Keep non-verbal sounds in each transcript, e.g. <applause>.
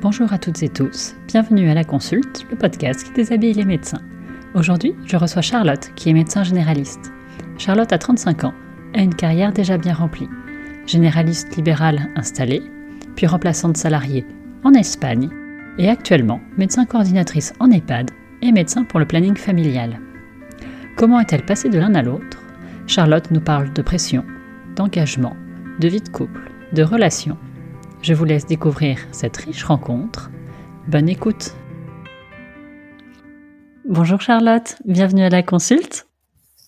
Bonjour à toutes et tous, bienvenue à la consulte, le podcast qui déshabille les médecins. Aujourd'hui, je reçois Charlotte, qui est médecin généraliste. Charlotte a 35 ans, a une carrière déjà bien remplie. Généraliste libérale installée, puis remplaçante salariée en Espagne, et actuellement médecin coordinatrice en EHPAD et médecin pour le planning familial. Comment est-elle passée de l'un à l'autre? Charlotte nous parle de pression, d'engagement, de vie de couple, de relations. Je vous laisse découvrir cette riche rencontre. Bonne écoute Bonjour Charlotte, bienvenue à la consulte.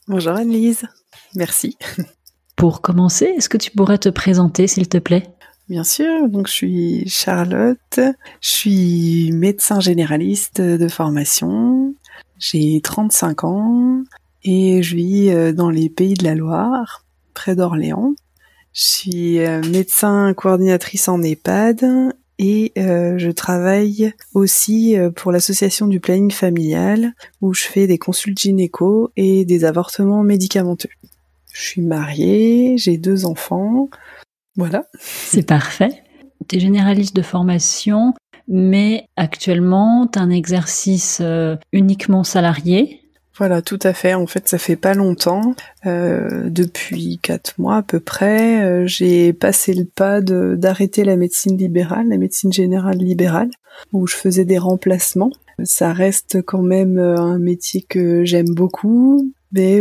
Bonjour Annelise, merci. <laughs> Pour commencer, est-ce que tu pourrais te présenter s'il te plaît? Bien sûr, donc je suis Charlotte, je suis médecin généraliste de formation, j'ai 35 ans et je vis euh, dans les pays de la Loire, près d'Orléans. Je suis euh, médecin coordinatrice en EHPAD et euh, je travaille aussi pour l'association du planning familial où je fais des consultes gynéco et des avortements médicamenteux. Je suis mariée, j'ai deux enfants. Voilà. C'est parfait. Tu es généraliste de formation, mais actuellement, tu as un exercice euh, uniquement salarié. Voilà, tout à fait. En fait, ça fait pas longtemps, euh, depuis quatre mois à peu près, euh, j'ai passé le pas d'arrêter la médecine libérale, la médecine générale libérale, où je faisais des remplacements. Ça reste quand même un métier que j'aime beaucoup, mais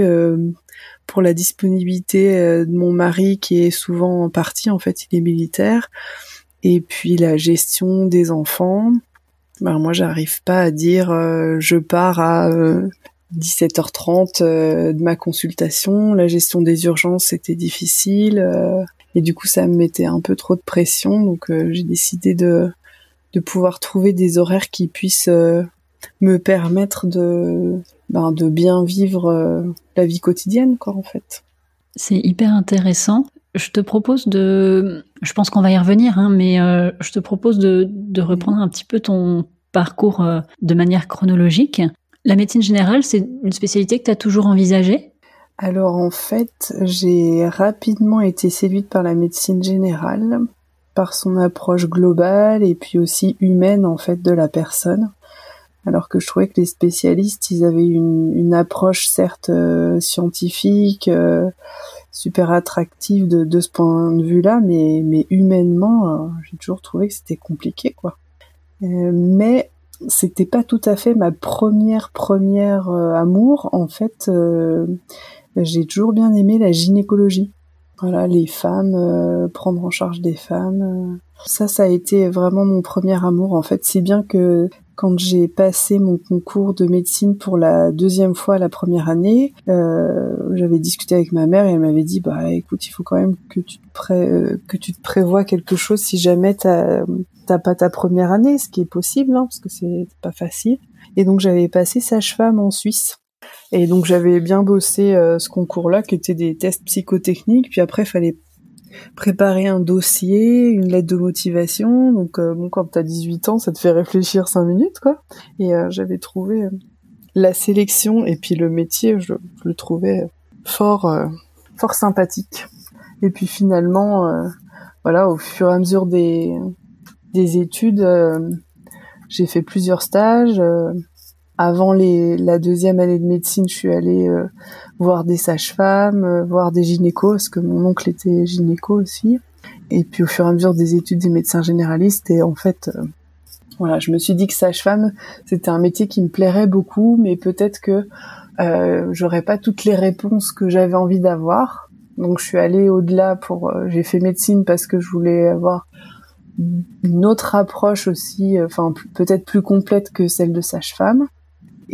pour la disponibilité de mon mari qui est souvent en partie, en fait, il est militaire, et puis la gestion des enfants. Ben, moi, j'arrive pas à dire euh, je pars à 17h30 euh, euh, de ma consultation. La gestion des urgences c'était difficile et du coup ça me mettait un peu trop de pression. Donc j'ai décidé de de pouvoir trouver des horaires qui puissent me permettre de ben, de bien vivre la vie quotidienne quoi en fait. C'est hyper intéressant. Je te propose de, je pense qu'on va y revenir, hein, mais euh, je te propose de, reprendre un petit peu ton parcours euh, de manière chronologique. La médecine générale, c'est une spécialité que tu as toujours envisagée? Alors en fait, j'ai rapidement été séduite par la médecine générale, par son approche globale et puis aussi humaine en fait de la personne alors que je trouvais que les spécialistes, ils avaient une, approche certes euh, scientifique, euh, super attractive de, ce point de vue-là, mais, mais humainement, euh, j'ai toujours trouvé que c'était compliqué, quoi. mais c'était pas tout à fait ma première première amour. En fait, j'ai toujours bien aimé la gynécologie. Voilà, les femmes, prendre en charge des femmes. Ça, ça a été vraiment mon premier amour en fait, si bien que quand j'ai passé mon concours de médecine pour la deuxième fois la première année, euh, j'avais discuté avec ma mère et elle m'avait dit bah écoute il faut quand même que tu te euh, que tu te prévois quelque chose si jamais t'as t'as pas ta première année, ce qui est possible hein, parce que c'est pas facile. Et donc j'avais passé sage-femme en Suisse. Et donc j'avais bien bossé euh, ce concours-là, qui était des tests psychotechniques. Puis après, fallait préparer un dossier, une lettre de motivation. Donc euh, bon, quand t'as 18 ans, ça te fait réfléchir 5 minutes, quoi. Et euh, j'avais trouvé euh, la sélection et puis le métier, je, le trouvais fort, fort sympathique. Et puis finalement, voilà, au fur et à mesure des, des études, j'ai fait plusieurs stages avant les, la deuxième année de médecine, je suis allée euh, voir des sages-femmes, euh, voir des gynécos, parce que mon oncle était gynéco aussi. Et puis au fur et à mesure des études des médecins généralistes, et en fait, euh, voilà, je me suis dit que sage-femme, c'était un métier qui me plairait beaucoup, mais peut-être que j'aurais pas toutes les réponses que j'avais envie d'avoir. Donc je suis allée au-delà pour, j'ai fait médecine parce que je voulais avoir une autre approche aussi, enfin peut-être plus complète que celle de sage-femme.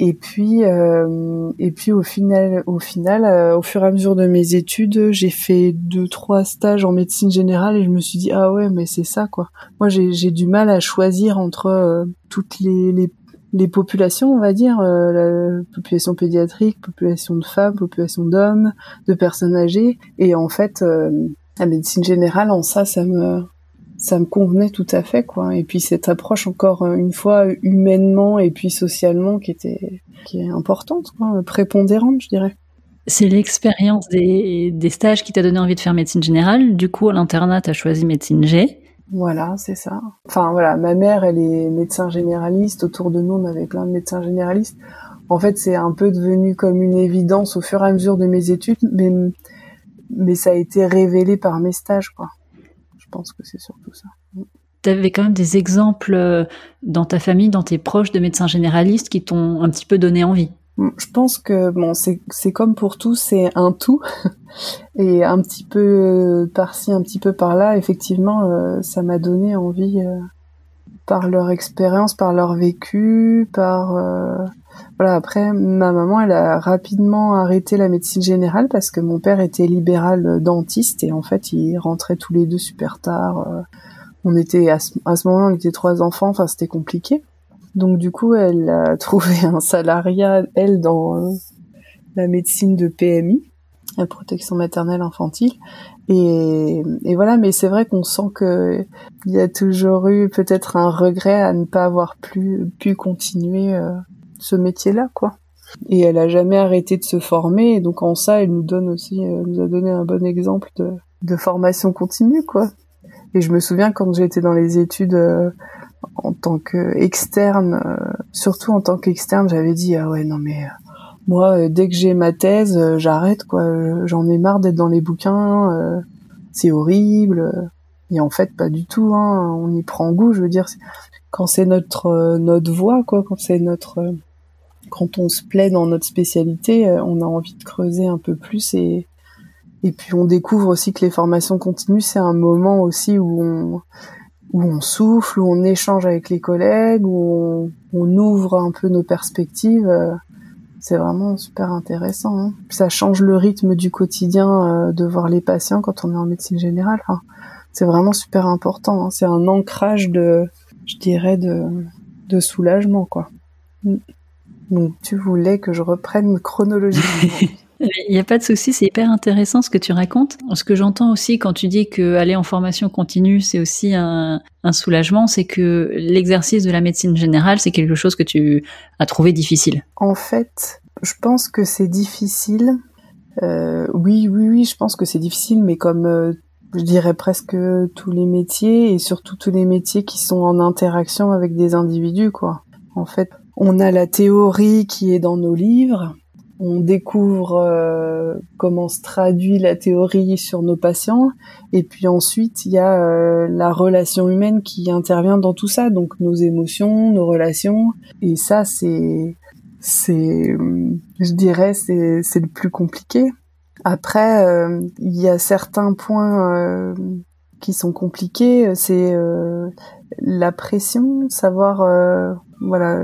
Et puis, euh, et puis au final, au final, euh, au fur et à mesure de mes études, j'ai fait deux, trois stages en médecine générale et je me suis dit ah ouais, mais c'est ça quoi. Moi, j'ai du mal à choisir entre euh, toutes les, les, les populations, on va dire, la population pédiatrique, population de femmes, population d'hommes, de personnes âgées. Et en fait, la médecine générale, en ça, ça me ça me convenait tout à fait quoi et puis cette approche encore euh, une fois humainement et puis socialement qui était qui est importante quoi prépondérante je dirais C'est l'expérience des, des, stages qui t'a donné envie de faire médecine générale. Du coup, à l'internat, tu as choisi médecine G. Voilà, c'est ça. Enfin voilà, ma mère, elle est médecin généraliste. Autour de nous, on avait plein de médecins généralistes. En fait, c'est un peu devenu comme une évidence au fur et à mesure de mes études, mais mais ça a été révélé par mes stages, quoi. Je pense que c'est surtout ça. Tu avais quand même des exemples euh, dans ta famille, dans tes proches de médecins généralistes qui t'ont un petit peu donné envie. Je pense que bon, c'est c'est comme pour tout, c'est un tout <laughs> et un petit peu euh, par-ci, un petit peu par-là. Effectivement, euh, ça m'a donné envie par leur expérience, par leur vécu, par voilà. Après, ma maman, elle a rapidement arrêté la médecine générale parce que mon père était libéral dentiste et en fait, ils rentraient tous les deux super tard on était à ce, moment-là, on était trois enfants, enfin c'était compliqué. Donc du coup, elle a <laughs> trouvé un salariat, elle, dans la médecine de PMI, la protection maternelle infantile. Et, voilà, mais c'est vrai qu'on sent que il y a toujours eu peut-être un regret à ne pas avoir pu continuer euh, ce métier-là, quoi. Et elle a jamais arrêté de se former, et donc en ça, elle nous donne aussi, euh, nous a donné un bon exemple de, de formation continue, quoi. Et je me souviens quand j'étais dans les études euh, en tant qu'externe, euh, surtout en tant qu'externe, j'avais dit ah ouais non mais euh, moi dès que j'ai ma thèse, j'arrête quoi. J'en ai marre d'être dans les bouquins, c'est horrible. Et en fait pas du tout. Hein, on y prend goût. Je veux dire quand c'est notre notre voie quoi, quand c'est notre quand on se plaît dans notre spécialité, on a envie de creuser un peu plus et et puis on découvre aussi que les formations continues, c'est un moment aussi où on, où on souffle, où on échange avec les collègues, où on, ouvre un peu nos perspectives. C'est vraiment super intéressant. Hein. ça change le rythme du quotidien euh, de voir les patients quand on est en médecine générale. c'est vraiment super important. Hein. C'est un ancrage de, je dirais, de, de soulagement, quoi. Donc tu voulais que je reprenne chronologiquement. <laughs> Il n'y a pas de souci, c'est hyper intéressant ce que tu racontes. Ce que j'entends aussi quand tu dis que aller en formation continue, c'est aussi un, soulagement, c'est que l'exercice de la médecine générale, c'est quelque chose que tu as trouvé difficile. En fait, je pense que c'est difficile. Euh, oui, oui, oui, je pense que c'est difficile, mais comme euh, je dirais presque tous les métiers et surtout tous les métiers qui sont en interaction avec des individus, quoi. En fait, on a la théorie qui est dans nos livres, on découvre euh, comment se traduit la théorie sur nos patients. Et puis ensuite il y a euh, la relation humaine qui intervient dans tout ça. Donc nos émotions nos relations. Et ça c'est c'est je dirais c'est c'est le plus compliqué. Après euh, il y a certains points qui sont compliqués c'est la pression savoir voilà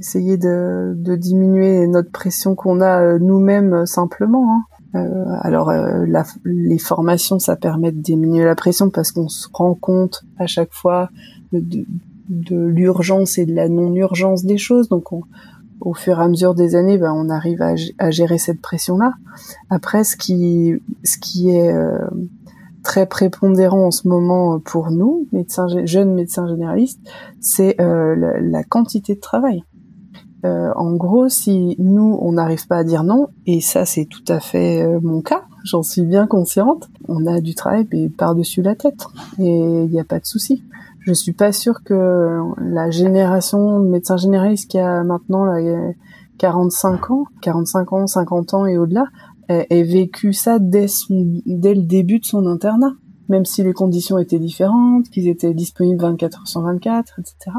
essayer de, de diminuer notre pression qu'on a euh, nous-mêmes euh, simplement. Hein. Euh, alors la, les formations, ça permet de diminuer la pression parce qu'on se rend compte à chaque fois de, de, l'urgence et de la non-urgence des choses. Donc au fur et à mesure des années, ben, on arrive à, à gérer cette pression-là. Après, ce qui, ce qui est très prépondérant en ce moment pour nous, médecins, jeunes médecins généralistes, c'est la, la, quantité de travail. Euh, en gros, si nous, on n'arrive pas à dire non, et ça c'est tout à fait euh, mon cas, j'en suis bien consciente, on a du travail par-dessus la tête, et il n'y a pas de souci. Je suis pas sûre que la génération de médecins généralistes qui a maintenant là, 45 ans, 45 ans, 50 ans et au-delà, ait, vécu ça dès, dès le début de son internat, même si les conditions étaient différentes, qu'ils étaient disponibles 24 heures sur 24, etc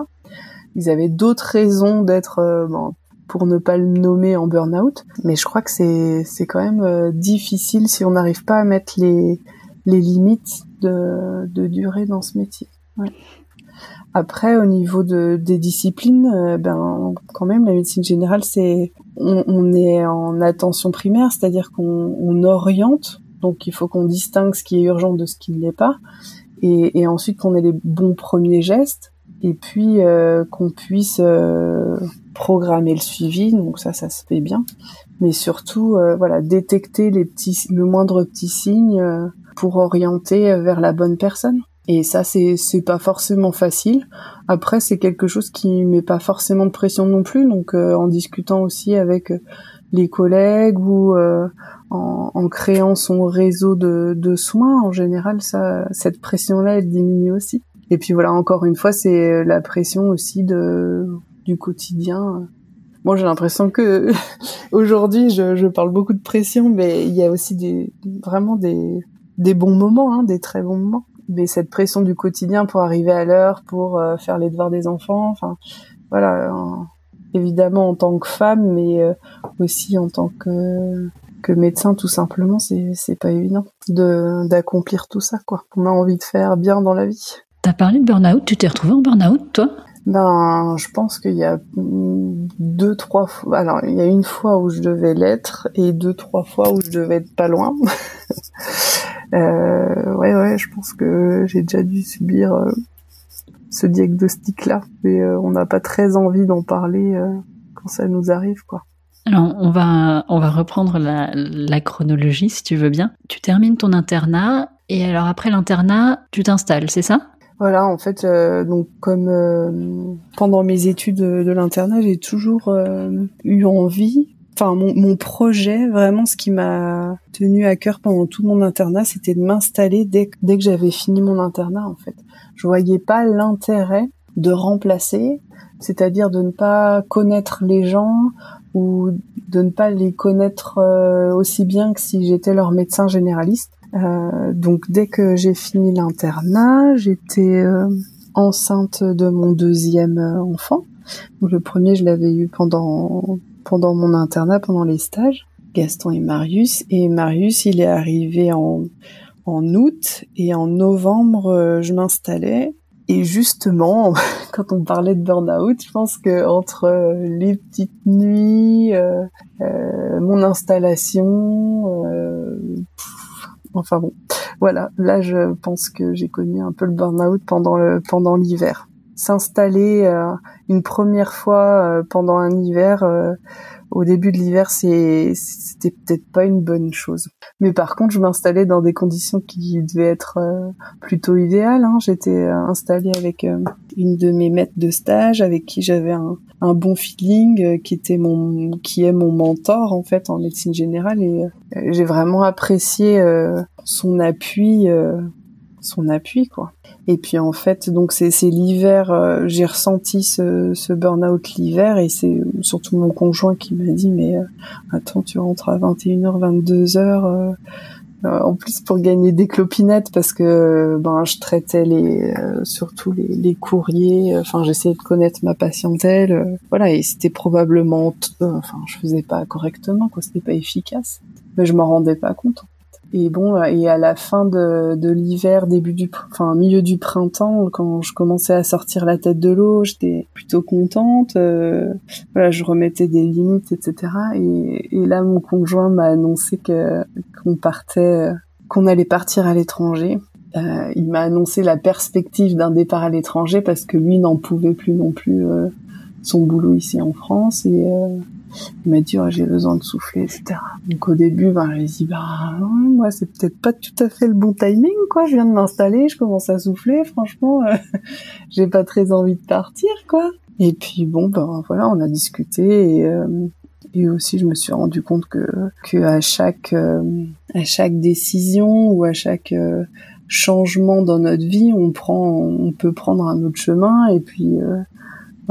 ils avaient d'autres raisons d'être, euh, bon, pour ne pas le nommer en burn-out. Mais je crois que c'est c'est quand même euh, difficile si on n'arrive pas à mettre les les limites de de durée dans ce métier. Ouais. Après, au niveau de, des disciplines, euh, ben quand même la médecine générale, c'est on, on, est en attention primaire, c'est-à-dire qu'on on oriente, donc il faut qu'on distingue ce qui est urgent de ce qui ne l'est pas, et, et ensuite qu'on ait les bons premiers gestes. Et puis euh, qu'on puisse euh, programmer le suivi. Donc ça ça se fait bien. Mais surtout euh, voilà détecter les petits le moindre petit signe pour orienter vers la bonne personne et ça c'est c'est pas forcément facile après c'est quelque chose qui met pas forcément de pression non plus donc en discutant aussi avec les collègues ou en, en, créant son réseau de, de, soins, en général, ça, cette pression-là, elle diminue aussi. Et puis voilà, encore une fois, c'est la pression aussi de du quotidien. Moi, j'ai l'impression que <laughs> aujourd'hui, je, je, parle beaucoup de pression, mais il y a aussi des vraiment des, des bons moments, hein, des très bons moments. Mais cette pression du quotidien pour arriver à l'heure, pour euh, faire les devoirs des enfants, enfin voilà, évidemment en tant que femme, mais euh, aussi en tant que que médecin tout simplement, c'est c'est pas évident de d'accomplir tout ça quoi. On a envie de faire bien dans la vie. T'as parlé de burn-out, tu t'es retrouvé en burn-out toi? Ben, je pense qu'il y a deux, trois fois. Alors, il y a une fois où je devais l'être et deux, trois fois où je devais être pas loin. <laughs> euh, ouais, ouais, je pense que j'ai déjà dû subir euh, ce diagnostic-là, mais euh, on n'a pas très envie d'en parler euh, quand ça nous arrive, quoi. Alors, on va, on va reprendre la, la chronologie, si tu veux bien. Tu termines ton internat, et alors après l'internat, tu t'installes, c'est ça? Voilà, en fait, euh, donc comme euh, pendant mes études de, l'internat, j'ai toujours euh, eu envie. Enfin, mon, mon, projet, vraiment, ce qui m'a tenu à cœur pendant tout mon internat, c'était de m'installer dès, dès que j'avais fini mon internat. En fait, je voyais pas l'intérêt de remplacer, c'est-à-dire de ne pas connaître les gens ou de ne pas les connaître aussi bien que si j'étais leur médecin généraliste. Euh, donc dès que j'ai fini l'internat, j'étais euh, enceinte de mon deuxième euh, enfant. Donc, le premier, je l'avais eu pendant pendant mon internat, pendant les stages, Gaston et Marius. Et Marius, il est arrivé en en août et en novembre, je m'installais. Et justement, <laughs> quand on parlait de burn-out, je pense que entre les petites nuits, euh, mon installation, euh, Enfin bon, voilà. Là, je pense que j'ai connu un peu le burn-out pendant le pendant l'hiver. S'installer euh, une première fois euh, pendant un hiver, euh, au début de l'hiver, c'est c'était peut-être pas une bonne chose. Mais par contre, je m'installais dans des conditions qui devaient être plutôt idéales. Hein. J'étais installée avec une de mes maîtres de stage, avec qui j'avais un, un bon feeling, qui était mon qui est mon mentor en fait en médecine générale et j'ai vraiment apprécié son appui, son appui quoi. Et puis en fait, donc c'est l'hiver, euh, j'ai ressenti ce, ce burn-out l'hiver et c'est surtout mon conjoint qui m'a dit mais attends tu rentres à 21h, 22h. en plus pour gagner des clopinettes parce que ben je traitais les surtout les, les courriers enfin j'essayais de connaître ma patientèle voilà et c'était probablement enfin je faisais pas correctement quoi c'était pas efficace mais je m'en rendais pas compte. Et bon, euh, et à la fin de, de l'hiver, début du, enfin milieu du printemps, quand je commençais à sortir la tête de l'eau, j'étais plutôt contente. Euh, voilà, je remettais des limites, etc. Et, et là, mon conjoint m'a annoncé que qu'on partait, qu'on allait partir à l'étranger. Euh, il m'a annoncé la perspective d'un départ à l'étranger parce que lui n'en pouvait plus non plus euh, son boulot ici en France et euh, il m'a dit oh, j'ai besoin de souffler, etc. Donc au début, ben, j'ai dit bah moi c'est peut-être pas tout à fait le bon timing quoi. Je viens de m'installer, je commence à souffler. Franchement, euh, <laughs> j'ai pas très envie de partir quoi. Et puis bon ben voilà, on a discuté et, euh, et aussi je me suis rendu compte que que à chaque euh, à chaque décision ou à chaque changement dans notre vie, on prend on peut prendre un autre chemin et puis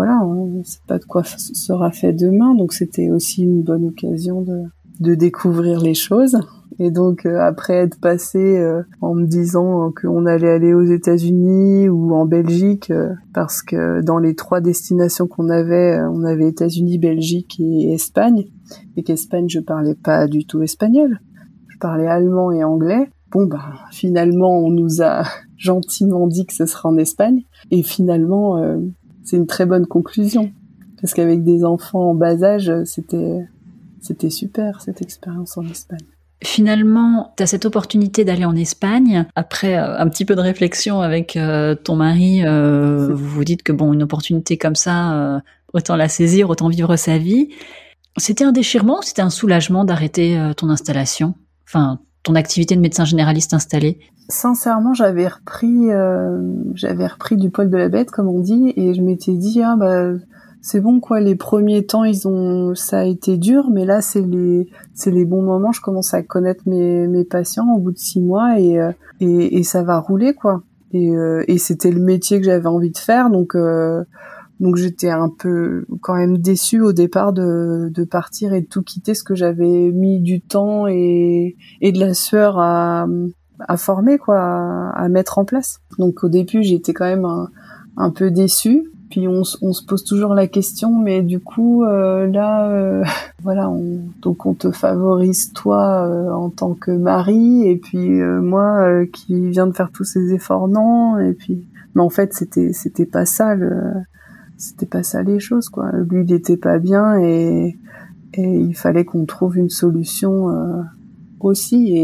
voilà, on sait pas de quoi sera fait demain, donc c'était aussi une bonne occasion de, de découvrir les choses. Et donc euh, après être passé euh, en me disant qu'on allait aller aux États-Unis ou en Belgique, euh, parce que dans les trois destinations qu'on avait, on avait États-Unis, Belgique et Espagne, et qu'Espagne je parlais pas du tout espagnol, je parlais allemand et anglais. Bon bah finalement on nous a <laughs> gentiment dit que ce sera en Espagne, et finalement c'est une très bonne conclusion. Parce qu'avec des enfants en bas âge, c'était, c'était super cette expérience en Espagne. Finalement, tu as cette opportunité d'aller en Espagne. Après euh, un petit peu de réflexion avec euh, ton mari, euh, vous vous dites que bon, une opportunité comme ça, autant la saisir, autant vivre sa vie. C'était un déchirement, c'était un soulagement d'arrêter ton installation, enfin ton activité de médecin généraliste installé sincèrement, j'avais repris, euh, j'avais repris du poil de la bête, comme on dit, et je m'étais dit, ah bah, c'est bon quoi. Les premiers temps, ils ont, ça a été dur, mais là, c'est les, c'est les bons moments. Je commence à connaître mes, mes patients au bout de six mois et, euh, et, et ça va rouler quoi. Et, euh, et c'était le métier que j'avais envie de faire, donc euh, donc j'étais un peu quand même déçue au départ de, de partir et de tout quitter, ce que j'avais mis du temps et, et de la sueur à, à former quoi, à, mettre en place. Donc au début j'étais quand même un, peu déçue puis on, on, se pose toujours la question, mais du coup euh, là, euh, <laughs> voilà, on, donc on te favorise toi euh, en tant que mari, et puis moi qui viens de faire tous ces efforts, non, et puis, mais en fait c'était c'était pas ça le, c'était pas ça les choses quoi. Lui il était pas bien et il fallait qu'on trouve une solution aussi,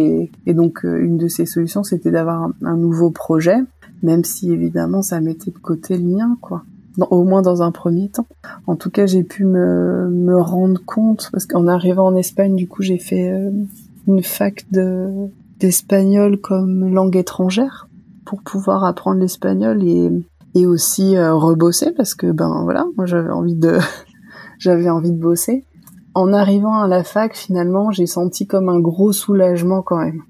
et, donc une de ces solutions c'était d'avoir un, un nouveau projet, même si évidemment ça mettait de côté le mien quoi au moins dans un premier temps. En tout cas, j'ai pu me, me rendre compte parce qu'en arrivant en Espagne, du coup, j'ai fait euh, une fac de d'espagnol comme langue étrangère pour pouvoir apprendre l'espagnol et et aussi euh, rebosser parce que ben voilà, moi j'avais envie de <laughs> j'avais envie de bosser. En arrivant à la fac, finalement, j'ai senti comme un gros soulagement quand même.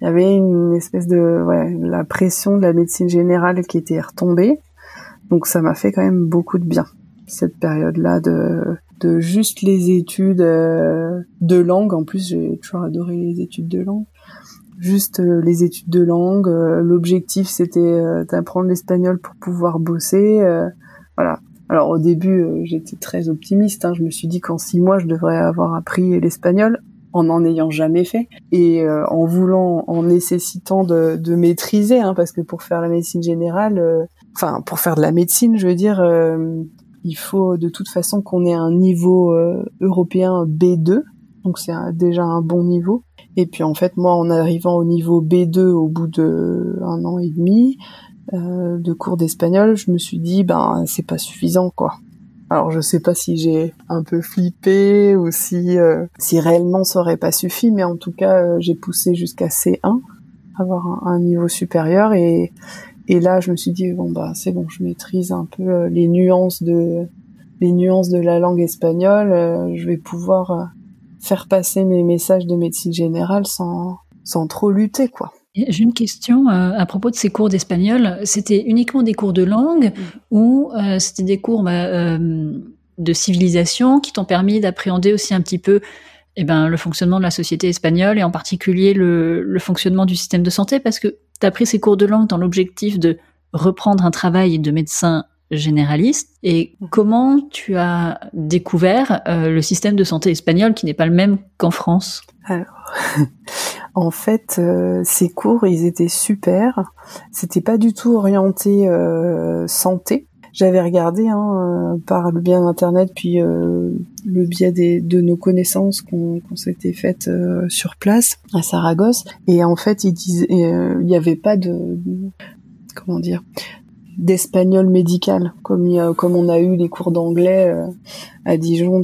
Il y avait une espèce de ouais, la pression de la médecine générale qui était retombée donc ça m'a fait quand même beaucoup de bien cette période-là de de juste les études euh, de langue. En plus, j'ai toujours adoré les études de langue. Juste euh, les études de langue. Euh, l'objectif, c'était d'apprendre l'espagnol pour pouvoir bosser. voilà. Alors au début, j'étais très optimiste. Hein. Je me suis dit qu'en six mois, je devrais avoir appris l'espagnol en n'en ayant jamais fait et en voulant, en nécessitant de, de maîtriser, hein, parce que pour faire la médecine générale, enfin pour faire de la médecine, je veux dire, euh, il faut de toute façon qu'on ait un niveau euh, européen B2, donc c'est déjà un bon niveau. Et puis en fait, moi, en arrivant au niveau B2 au bout de un an et demi euh, de cours d'espagnol, je me suis dit, ben c'est pas suffisant, quoi. Alors je sais pas si j'ai un peu flippé ou si si réellement ça aurait pas suffi, mais en tout cas j'ai poussé jusqu'à C1, avoir un, niveau supérieur et et là, je me suis dit bon bah c'est bon, je maîtrise un peu euh, les nuances de les nuances de la langue espagnole. Euh, je vais pouvoir euh, faire passer mes messages de médecine générale sans sans trop lutter quoi. J'ai une question à propos de ces cours d'espagnol. C'était uniquement des cours de langue mm. ou c'était des cours bah, de civilisation qui t'ont permis d'appréhender aussi un petit peu eh ben, le fonctionnement de la société espagnole et en particulier le, le fonctionnement du système de santé? Parce que tu as pris ces cours de langue dans l'objectif de reprendre un travail de médecin généraliste et comment tu as découvert euh, le système de santé espagnol qui n'est pas le même qu'en France? Alors, <laughs> en fait, euh, ces cours, ils étaient super. C'était pas du tout orienté euh, santé. J'avais regardé hein, par le biais d'internet puis le biais des, de nos connaissances qu'on s'était faites sur place à Saragosse et en fait il n'y avait pas de comment dire d'espagnol médical comme comme on a eu les cours d'anglais euh, à Dijon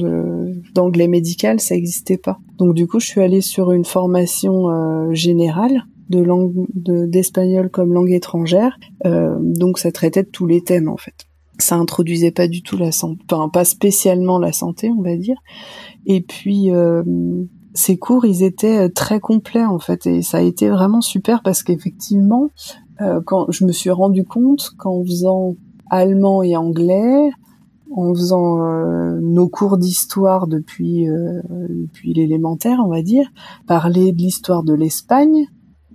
d'anglais médical ça n'existait pas. Donc du coup je suis allée sur une formation euh, générale de langue d'espagnol comme langue étrangère. Euh, donc ça traitait de tous les thèmes en fait. Ça introduisait pas du tout la santé enfin pas spécialement la santé on va dire. Et puis ces cours ils étaient très complets en fait. Et ça a été vraiment super parce qu'effectivement euh, quand je me suis rendu compte qu'en faisant allemand et anglais, en faisant euh, nos cours d'histoire depuis euh, depuis l'élémentaire, on va dire, parler de l'histoire de l'Espagne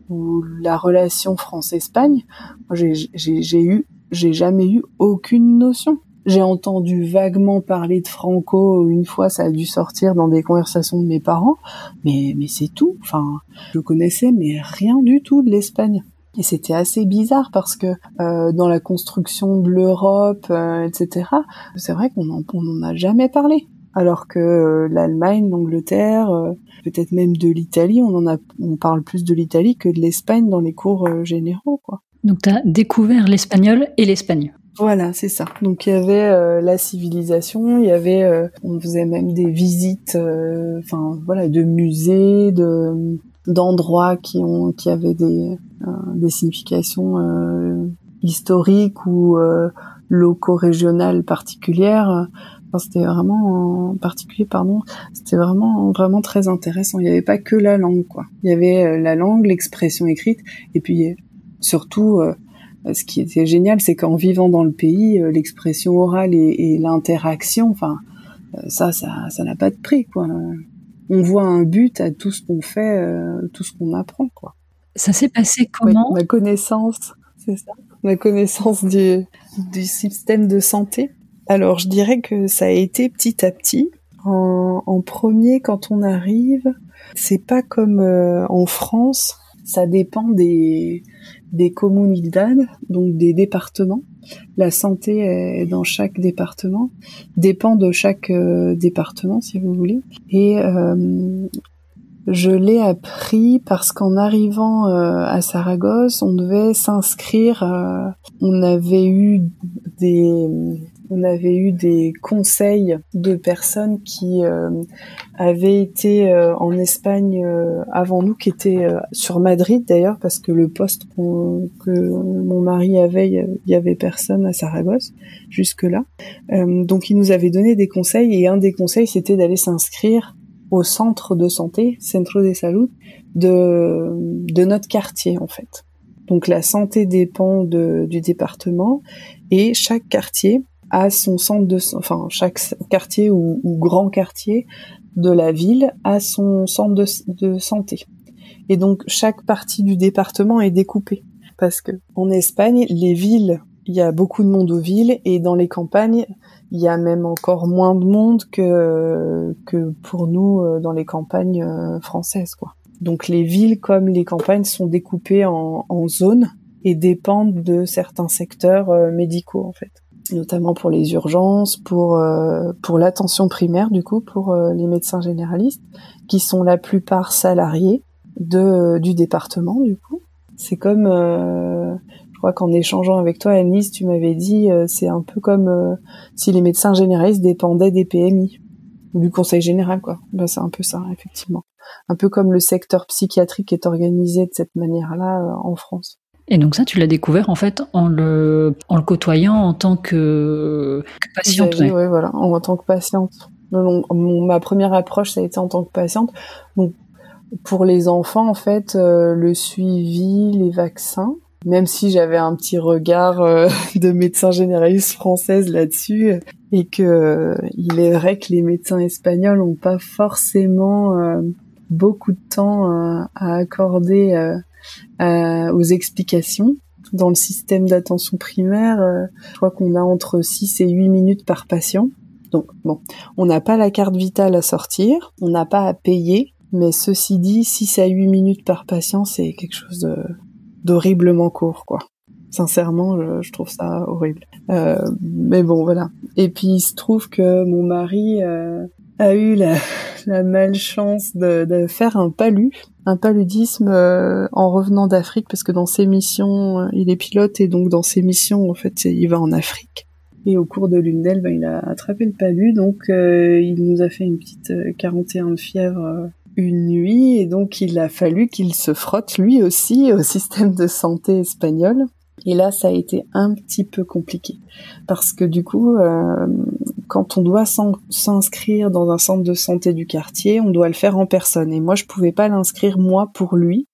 ou la relation France-Espagne, j'ai eu j'ai jamais eu aucune notion. J'ai entendu vaguement parler de Franco une fois, ça a dû sortir dans des conversations de mes parents, mais mais c'est tout. Enfin, je connaissais mais rien du tout de l'Espagne. Et c'était assez bizarre parce que euh, dans la construction de l'Europe, euh, etc., c'est vrai qu'on n'en a jamais parlé. Alors que euh, l'Allemagne, l'Angleterre, euh, peut-être même de l'Italie, on en a, on parle plus de l'Italie que de l'Espagne dans les cours généraux, quoi. Donc tu as découvert l'espagnol et l'Espagne. Voilà, c'est ça. Donc il y avait la civilisation, il y avait, on faisait même des visites, enfin voilà, de musées, de d'endroits qui ont qui avaient des euh, des significations euh, historiques ou euh, locaux régionales particulières c'était vraiment en particulier, pardon, c'était vraiment vraiment très intéressant. Il n'y avait pas que la langue, quoi. Il y avait la langue, l'expression écrite, et puis surtout, euh, ce qui était génial, c'est qu'en vivant dans le pays, l'expression orale et, et l'interaction, enfin, ça, ça, ça n'a pas de prix, quoi. On voit un but à tout ce qu'on fait, tout ce qu'on apprend, quoi. Ça s'est passé comment? Ma connaissance, c'est ça. Ma connaissance du, du système de santé alors, je dirais que ça a été petit à petit. En, premier, quand on arrive, c'est pas comme euh, en France. Ça dépend des des comunidades, donc des départements. La santé est dans chaque département, dépend de chaque euh, département, si vous voulez. Et euh, je l'ai appris parce qu'en arrivant à Saragosse, on devait s'inscrire. on avait eu des on avait eu des conseils de personnes qui euh, avaient été euh, en Espagne euh, avant nous, qui étaient sur Madrid d'ailleurs, parce que le poste que mon mari avait, il y avait personne à Saragosse jusque-là. donc ils nous avaient donné des conseils et un des conseils c'était d'aller s'inscrire au centre de santé, Centro de Salud, de, de notre quartier en fait. Donc la santé dépend de, du département et chaque quartier a son centre de, enfin chaque quartier ou, grand quartier de la ville a son centre de, santé. Et donc chaque partie du département est découpée parce que en Espagne, les villes, il y a beaucoup de monde aux villes et dans les campagnes, il y a même encore moins de monde que que pour nous euh, dans les campagnes euh, françaises quoi. Donc les villes comme les campagnes sont découpées en, en zones et dépendent de certains secteurs euh, médicaux en fait notamment pour les urgences, pour euh, pour l'attention primaire du coup pour euh, les médecins généralistes qui sont la plupart salariés de du département du coup. C'est comme euh, je crois qu'en échangeant avec toi Anise, tu m'avais dit c'est un peu comme si les médecins généralistes dépendaient des PMI ou du conseil général quoi. Ben, c'est un peu ça effectivement. Un peu comme le secteur psychiatrique est organisé de cette manière-là en France. Et donc ça, tu l'as découvert en fait en le, en le côtoyant en tant que, patiente. Oui, voilà, en, tant que patiente. ma première approche, ça a été en tant que patiente. Donc pour les enfants, en fait, euh, le suivi, les vaccins, même si j'avais un petit regard euh, <laughs> de médecin généraliste française là-dessus, et que euh, il est vrai que les médecins espagnols n'ont pas forcément beaucoup de temps à accorder euh, aux explications. Dans le système d'attention primaire, euh, je crois qu'on a entre 6 et 8 minutes par patient. Donc bon, on n'a pas la carte vitale à sortir, on n'a pas à payer, mais ceci dit, 6 à 8 minutes par patient, c'est quelque chose d'horriblement court, quoi. Sincèrement, je, trouve ça horrible. Euh, mais bon, voilà. Et puis il se trouve que mon mari euh, a eu la, la malchance de, de, faire un palu, un paludisme euh, en revenant d'Afrique, parce que dans ses missions, euh, il est pilote et donc dans ses missions, en fait, il va en Afrique. Et au cours de l'une d'elles, ben, il a attrapé le palu, donc euh, il nous a fait une petite 41 de fièvre une nuit, et donc il a fallu qu'il se frotte lui aussi au système de santé espagnol. Et là, ça a été un petit peu compliqué parce que du coup, euh, quand on doit s'inscrire dans un centre de santé du quartier, on doit le faire en personne. Et moi, je pouvais pas l'inscrire moi pour lui,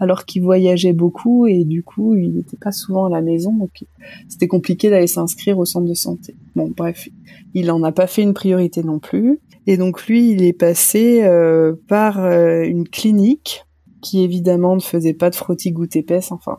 alors qu'il voyageait beaucoup et du coup, il n'était pas souvent à la maison, donc c'était compliqué d'aller s'inscrire au centre de santé. Bon, bref, il en a pas fait une priorité non plus. Et donc lui, il est passé euh, par euh, une clinique qui évidemment ne faisait pas de frottis goutte épaisse. Enfin,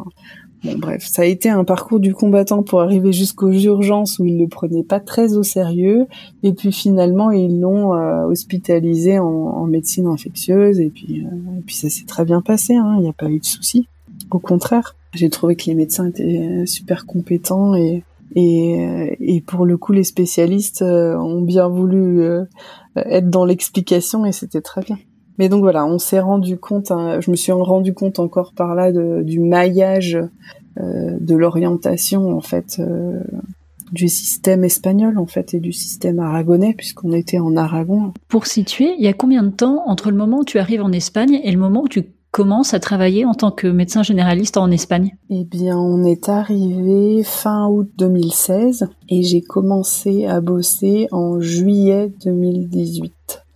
Bon, bref, ça a été un parcours du combattant pour arriver jusqu'aux urgences où ils le prenaient pas très au sérieux. Et puis finalement, ils l'ont euh, hospitalisé en, médecine infectieuse. Et puis, euh, et puis ça s'est très bien passé. Hein. Il n'y a pas eu de soucis. Au contraire, j'ai trouvé que les médecins étaient super compétents et et, pour le coup, les spécialistes euh, ont bien voulu être dans l'explication et c'était très bien. Mais donc voilà, on s'est rendu compte, hein, je me suis rendu compte encore par là de, du maillage euh, de l'orientation en fait euh, du système espagnol en fait et du système aragonais puisqu'on était en Aragon. Pour situer, il y a combien de temps entre le moment où tu arrives en Espagne et le moment où tu commences à travailler en tant que médecin généraliste en Espagne? Eh bien, on est arrivé fin août 2016 et j'ai commencé à bosser en juillet 2018.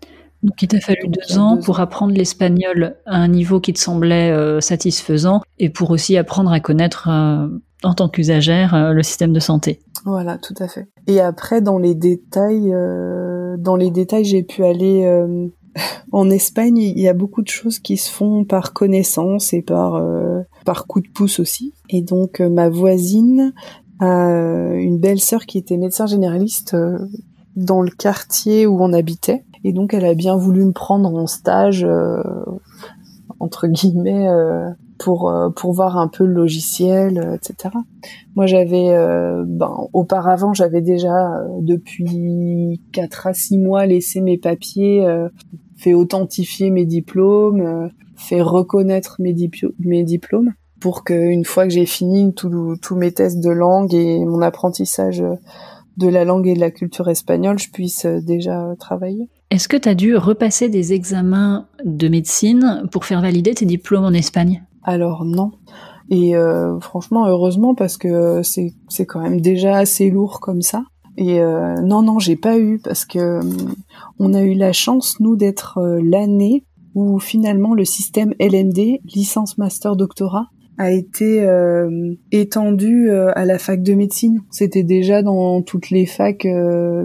Donc il t'a fallu deux ans pour apprendre l'espagnol à un niveau qui te semblait euh, satisfaisant et pour aussi apprendre à connaître euh, en tant qu'usagère euh, le système de santé. Voilà, tout à fait. Et après, dans les détails, dans les détails, j'ai pu aller <laughs> en Espagne. Il y a beaucoup de choses qui se font par connaissance et par par coup de pouce aussi. Et donc, ma voisine a une belle sœur qui était médecin généraliste dans le quartier où on habitait. Et donc elle a bien voulu me prendre en stage, euh, entre guillemets, euh, pour, euh, pour voir un peu le logiciel, etc. Moi j'avais, ben, auparavant j'avais déjà depuis 4 à 6 mois laissé mes papiers, fait authentifier mes diplômes, fait reconnaître mes, mes diplômes pour qu'une fois que j'ai fini tous mes tests de langue et mon apprentissage de la langue et de la culture espagnole, je puisse déjà travailler. Est-ce que tu as dû repasser des examens de médecine pour faire valider tes diplômes en Espagne? Alors non. Et euh, franchement, heureusement, parce que c'est, c'est quand même déjà assez lourd comme ça. Et euh, non, non, j'ai pas eu, parce que euh, on a eu la chance, nous, d'être l'année où finalement le système LMD, licence master doctorat, a été étendu à la fac de médecine. C'était déjà dans toutes les facs,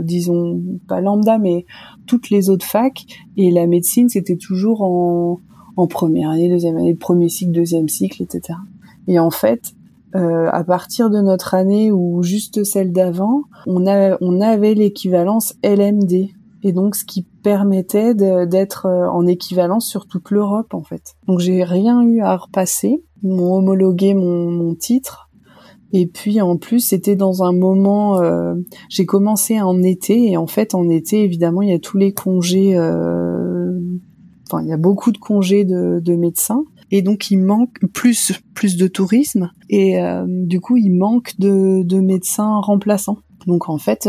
disons pas lambda, mais toutes les autres facs et la médecine c'était toujours en, en première année, deuxième année, premier cycle, deuxième cycle, etc. Et en fait, euh, à partir de notre année ou juste celle d'avant, on, on avait l'équivalence LMD. Et donc, ce qui permettait d'être euh, en équivalence sur toute l'Europe, en fait. Donc, j'ai rien eu à repasser. Ils m'ont homologué mon, mon titre. Et puis en plus, c'était dans un moment, euh, j'ai commencé en été et en fait en été, évidemment, il y a tous les congés, euh, enfin il y a beaucoup de congés de, de, médecins et donc il manque plus plus de tourisme et euh, du coup il manque de, de médecins remplaçants. Donc en fait,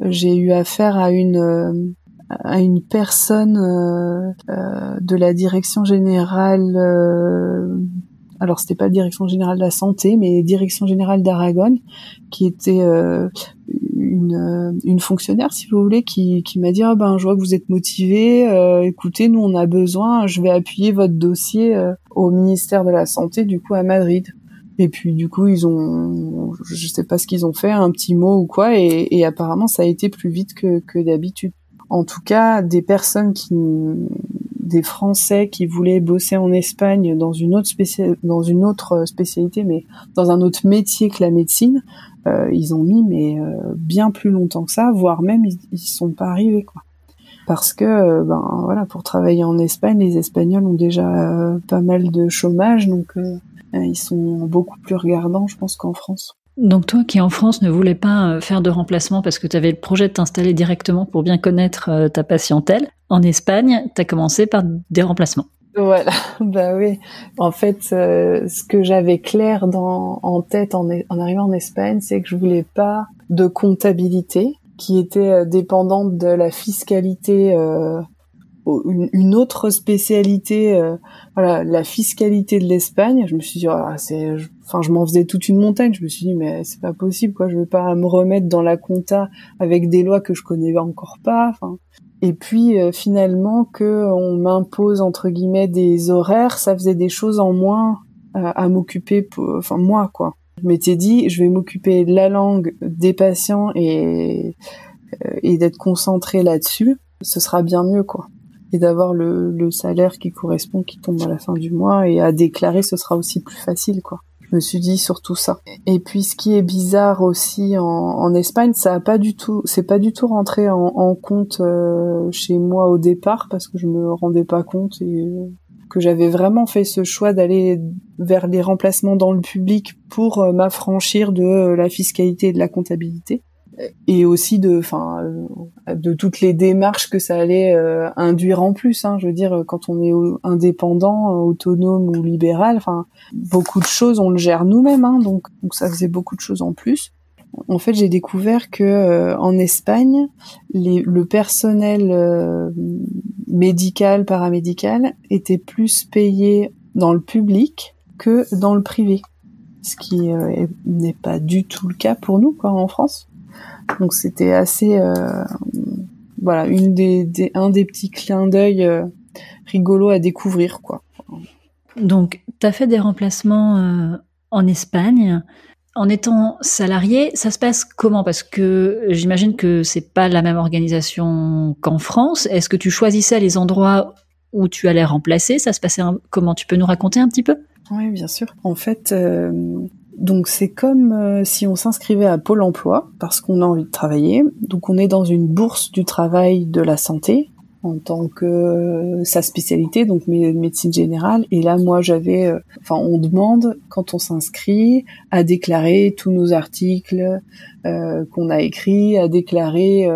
j'ai eu affaire à une à une personne de la direction générale alors c'était pas direction générale de la santé, mais direction générale d'Aragon, qui était euh, une, euh, une, fonctionnaire, si vous voulez, qui, qui m'a dit ah ben je vois que vous êtes motivé, euh, écoutez nous on a besoin, je vais appuyer votre dossier au ministère de la santé du coup à Madrid. Et puis du coup ils ont, je sais pas ce qu'ils ont fait, un petit mot ou quoi, et, et apparemment ça a été plus vite que, que d'habitude. En tout cas, des personnes qui des Français qui voulaient bosser en Espagne dans une autre euh, spécialité, mais dans un autre métier que la médecine, euh, ils ont mis mais euh, bien plus longtemps que ça, voire même ils, ils sont pas arrivés quoi. Parce que ben voilà, pour travailler en Espagne, les Espagnols ont déjà pas mal de chômage, donc ils sont beaucoup plus regardants, je pense, qu'en France. Donc toi qui en France ne voulais pas euh, faire de remplacement parce que tu avais le projet de t'installer directement pour bien connaître euh, ta patientèle, en Espagne, tu as commencé par des remplacements. Voilà, <laughs> bah oui. En fait, euh, ce que j'avais clair dans, en tête en, arrivant en Espagne, c'est que je voulais pas de comptabilité qui était dépendante de la fiscalité une, autre spécialité, voilà, la fiscalité de l'Espagne. Je me suis dit, ah, c'est, enfin, je m'en faisais toute une montagne. Je me suis dit, mais c'est pas possible, quoi. Je veux pas me remettre dans la compta avec des lois que je connais encore pas. Enfin, et puis euh, finalement que on m'impose entre guillemets des horaires, ça faisait des choses en moins euh, à m'occuper, enfin moi, quoi. Je m'étais dit, je vais m'occuper de la langue des patients et et d'être concentré là-dessus. Ce sera bien mieux, quoi et d'avoir le, le, salaire qui correspond, qui tombe à la fin du mois et à déclarer, ce sera aussi plus facile, quoi. Je me suis dit surtout ça. Et puis ce qui est bizarre aussi en, Espagne, ça a pas du tout, c'est pas du tout rentré en, compte euh, chez moi au départ parce que je me rendais pas compte et que j'avais vraiment fait ce choix d'aller vers les remplacements dans le public pour euh, m'affranchir de la fiscalité et de la comptabilité et aussi de enfin de toutes les démarches que ça allait euh, induire en plus hein, je veux dire quand on est indépendant autonome ou libéral enfin beaucoup de choses on le gère nous-mêmes hein, donc donc ça faisait beaucoup de choses en plus. En fait j'ai découvert que euh, en Espagne les, le personnel euh, médical paramédical était plus payé dans le public que dans le privé, ce qui euh, n'est pas du tout le cas pour nous quoi en France. Donc c'était assez euh, voilà une des, un des petits clins d'œil euh, rigolos à découvrir quoi. Donc tu as fait des remplacements en Espagne. En étant salarié, ça se passe comment? Parce que j'imagine que c'est pas la même organisation qu'en France. Est-ce que tu choisissais les endroits où tu allais remplacer? Ça se passait comment? Tu peux nous raconter un petit peu? Oui, bien sûr. En fait, euh, donc c'est comme euh, si on s'inscrivait à Pôle Emploi parce qu'on a envie de travailler. Donc on est dans une bourse du travail de la santé en tant que euh, sa spécialité, donc médecine générale. Et là, moi, j'avais, euh, enfin, on demande quand on s'inscrit à déclarer tous nos articles euh, qu'on a écrits, à déclarer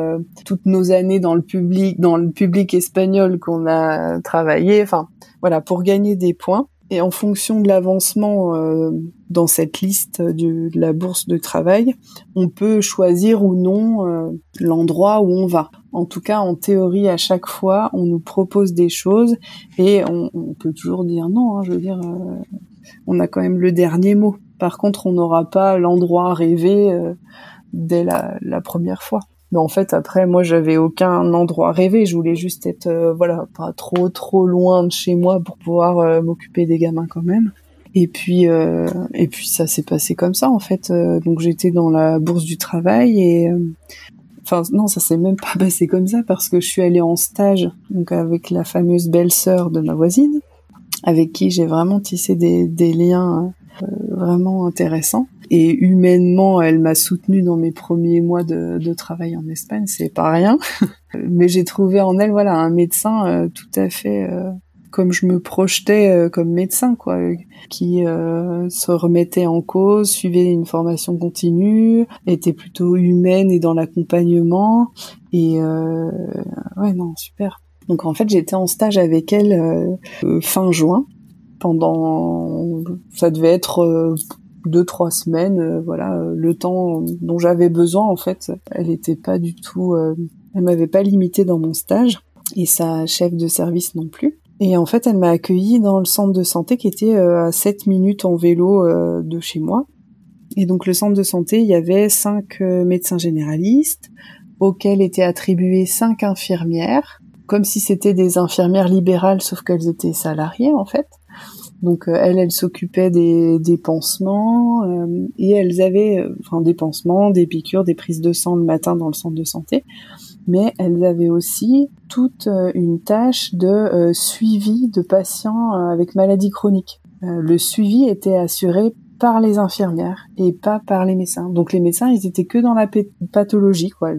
toutes nos années dans le public, dans le public espagnol qu'on a travaillé. Enfin, voilà, pour gagner des points. Et en fonction de l'avancement euh, dans cette liste de la bourse de travail, on peut choisir ou non euh, l'endroit où on va. En tout cas, en théorie, à chaque fois, on nous propose des choses et on, peut toujours dire non. Hein, je veux dire, euh, on a quand même le dernier mot. Par contre, on n'aura pas l'endroit rêvé dès la, la première fois. Mais en fait, après, moi, j'avais aucun endroit rêvé. Je voulais juste être, euh, voilà, pas trop, trop loin de chez moi pour pouvoir euh, m'occuper des gamins quand même. Et puis, euh, et puis ça s'est passé comme ça en fait. donc j'étais dans la bourse du travail et, enfin non, ça s'est même pas <laughs> passé comme ça parce que je suis allée en stage donc avec la fameuse belle-sœur de ma voisine, avec qui j'ai vraiment tissé des liens vraiment intéressants et humainement, elle m'a soutenue dans mes premiers mois de, de travail en Espagne, c'est pas rien. <laughs> Mais j'ai trouvé en elle, voilà, un médecin euh, tout à fait euh, comme je me projetais euh, comme médecin, quoi, qui se remettait en cause, suivait une formation continue, était plutôt humaine et dans l'accompagnement. Et ouais, non, super. Donc en fait, j'étais en stage avec elle fin juin pendant ça devait être deux trois semaines euh, voilà euh, le temps dont j'avais besoin en fait elle était pas du tout euh, elle m'avait pas limité dans mon stage et sa chef de service non plus. Et en fait elle m'a accueilli dans le centre de santé qui était à 7 minutes en vélo de chez moi. Et donc le centre de santé il y avait cinq médecins généralistes auxquels étaient attribuées cinq infirmières comme si c'était des infirmières libérales sauf qu'elles étaient salariées en fait donc euh, elle, elle s'occupait des, des pansements euh, et elles avaient, euh, enfin des pansements, des piqûres, des prises de sang le matin dans le centre de santé. Mais elles avaient aussi toute une tâche de suivi de patients avec maladies chroniques. le suivi était assuré par les infirmières et pas par les médecins. Donc les médecins, ils étaient que dans la pathologie, quoi,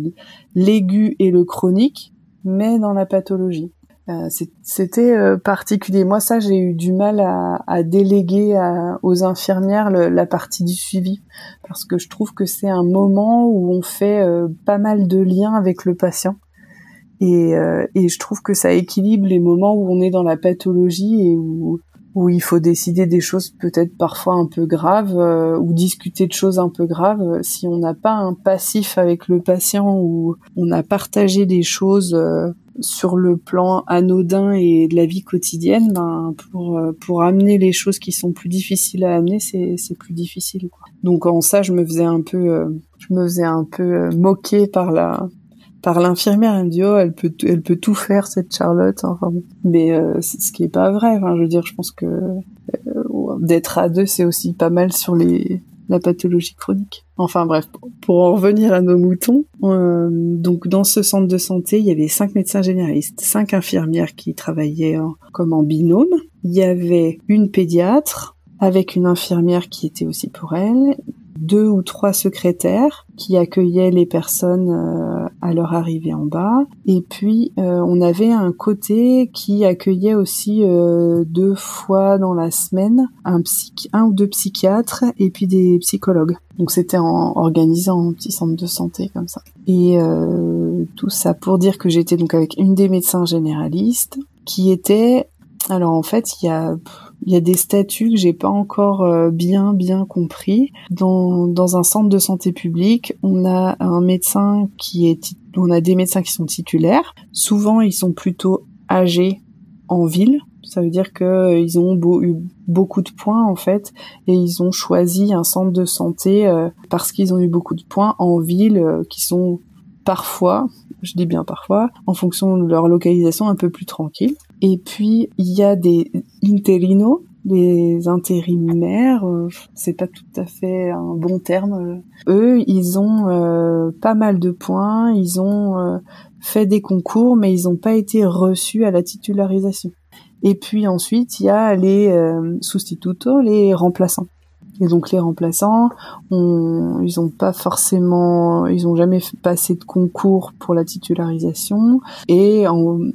l'aigu et le chronique, mais dans la pathologie. Euh, c'était euh, particulier. Moi, ça, j'ai eu du mal à, déléguer aux infirmières la partie du suivi, parce que je trouve que c'est un moment où on fait euh, pas mal de liens avec le patient. Et, et, je trouve que ça équilibre les moments où on est dans la pathologie et où, où il faut décider des choses peut-être parfois un peu graves ou discuter de choses un peu graves. Si on n'a pas un passif avec le patient où on a partagé des choses sur le plan anodin et de la vie quotidienne, ben, pour, euh, pour amener les choses qui sont plus difficiles à amener, c'est, plus difficile. Donc en ça, je me faisais un peu, euh, je me faisais un peu euh, moquer par la, par l'infirmière. Elle me dit oh, elle peut, elle peut tout faire cette Charlotte. Enfin, mais c'est ce qui est pas vrai. Enfin, je veux dire, je pense que d'être à deux, c'est aussi pas mal sur les la pathologie chronique. Enfin bref, pour en revenir à nos moutons, euh, donc dans ce centre de santé, il y avait cinq médecins généralistes, cinq infirmières qui travaillaient comme en binôme. Il y avait une pédiatre avec une infirmière qui était aussi pour elle, deux ou trois secrétaires qui accueillaient les personnes euh, à leur arrivée en bas. Et puis euh, on avait un côté qui accueillait aussi euh, deux fois dans la semaine un, un ou deux psychiatres et puis des psychologues. Donc c'était en organisant un petit centre de santé comme ça. Et tout ça pour dire que j'étais donc avec une des médecins généralistes qui était alors en fait il y a il y a des statuts que j'ai pas encore euh, bien bien compris. Dans, dans un centre de santé publique, on a un médecin qui est on a des médecins qui sont titulaires. Souvent, ils sont plutôt âgés en ville Ça veut dire que ils ont eu beaucoup de points en fait, et ils ont choisi un centre de santé parce qu'ils ont eu beaucoup de points en ville qui sont parfois, je dis bien parfois, en fonction de leur localisation un peu plus tranquille. Et puis il y a des interinos, des intérimaires, euh, c'est pas tout à fait un bon terme. Eux, ils ont euh, pas mal de points, ils ont euh, fait des concours, mais ils n'ont pas été reçus à la titularisation. Et puis ensuite, il y a les euh, substitutos, les remplaçants. Et donc les remplaçants, ils ont pas forcément, ils ont jamais passé de concours pour la titularisation et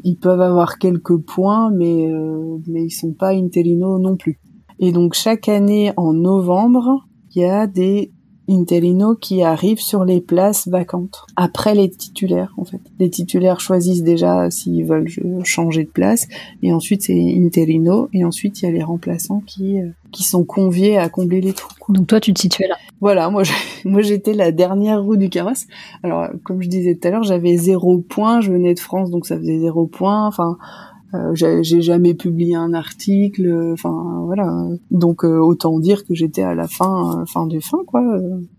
ils peuvent avoir quelques points, mais euh, mais ils sont pas interino non plus. Et donc chaque année en novembre, il y a des Interino qui arrivent sur les places vacantes après les titulaires en fait. Les titulaires choisissent déjà s'ils veulent changer de place et ensuite c'est Interino et ensuite il y a les remplaçants qui euh, qui sont conviés à combler les trous. Donc toi tu te situais là. Voilà, moi <laughs> moi j'étais la dernière roue du carrosse. Alors comme je disais tout à l'heure, j'avais zéro point, je venais de France donc ça faisait zéro point. Enfin euh, j'ai jamais publié un article, enfin voilà. Donc euh, autant dire que j'étais à la fin, fin du fin quoi.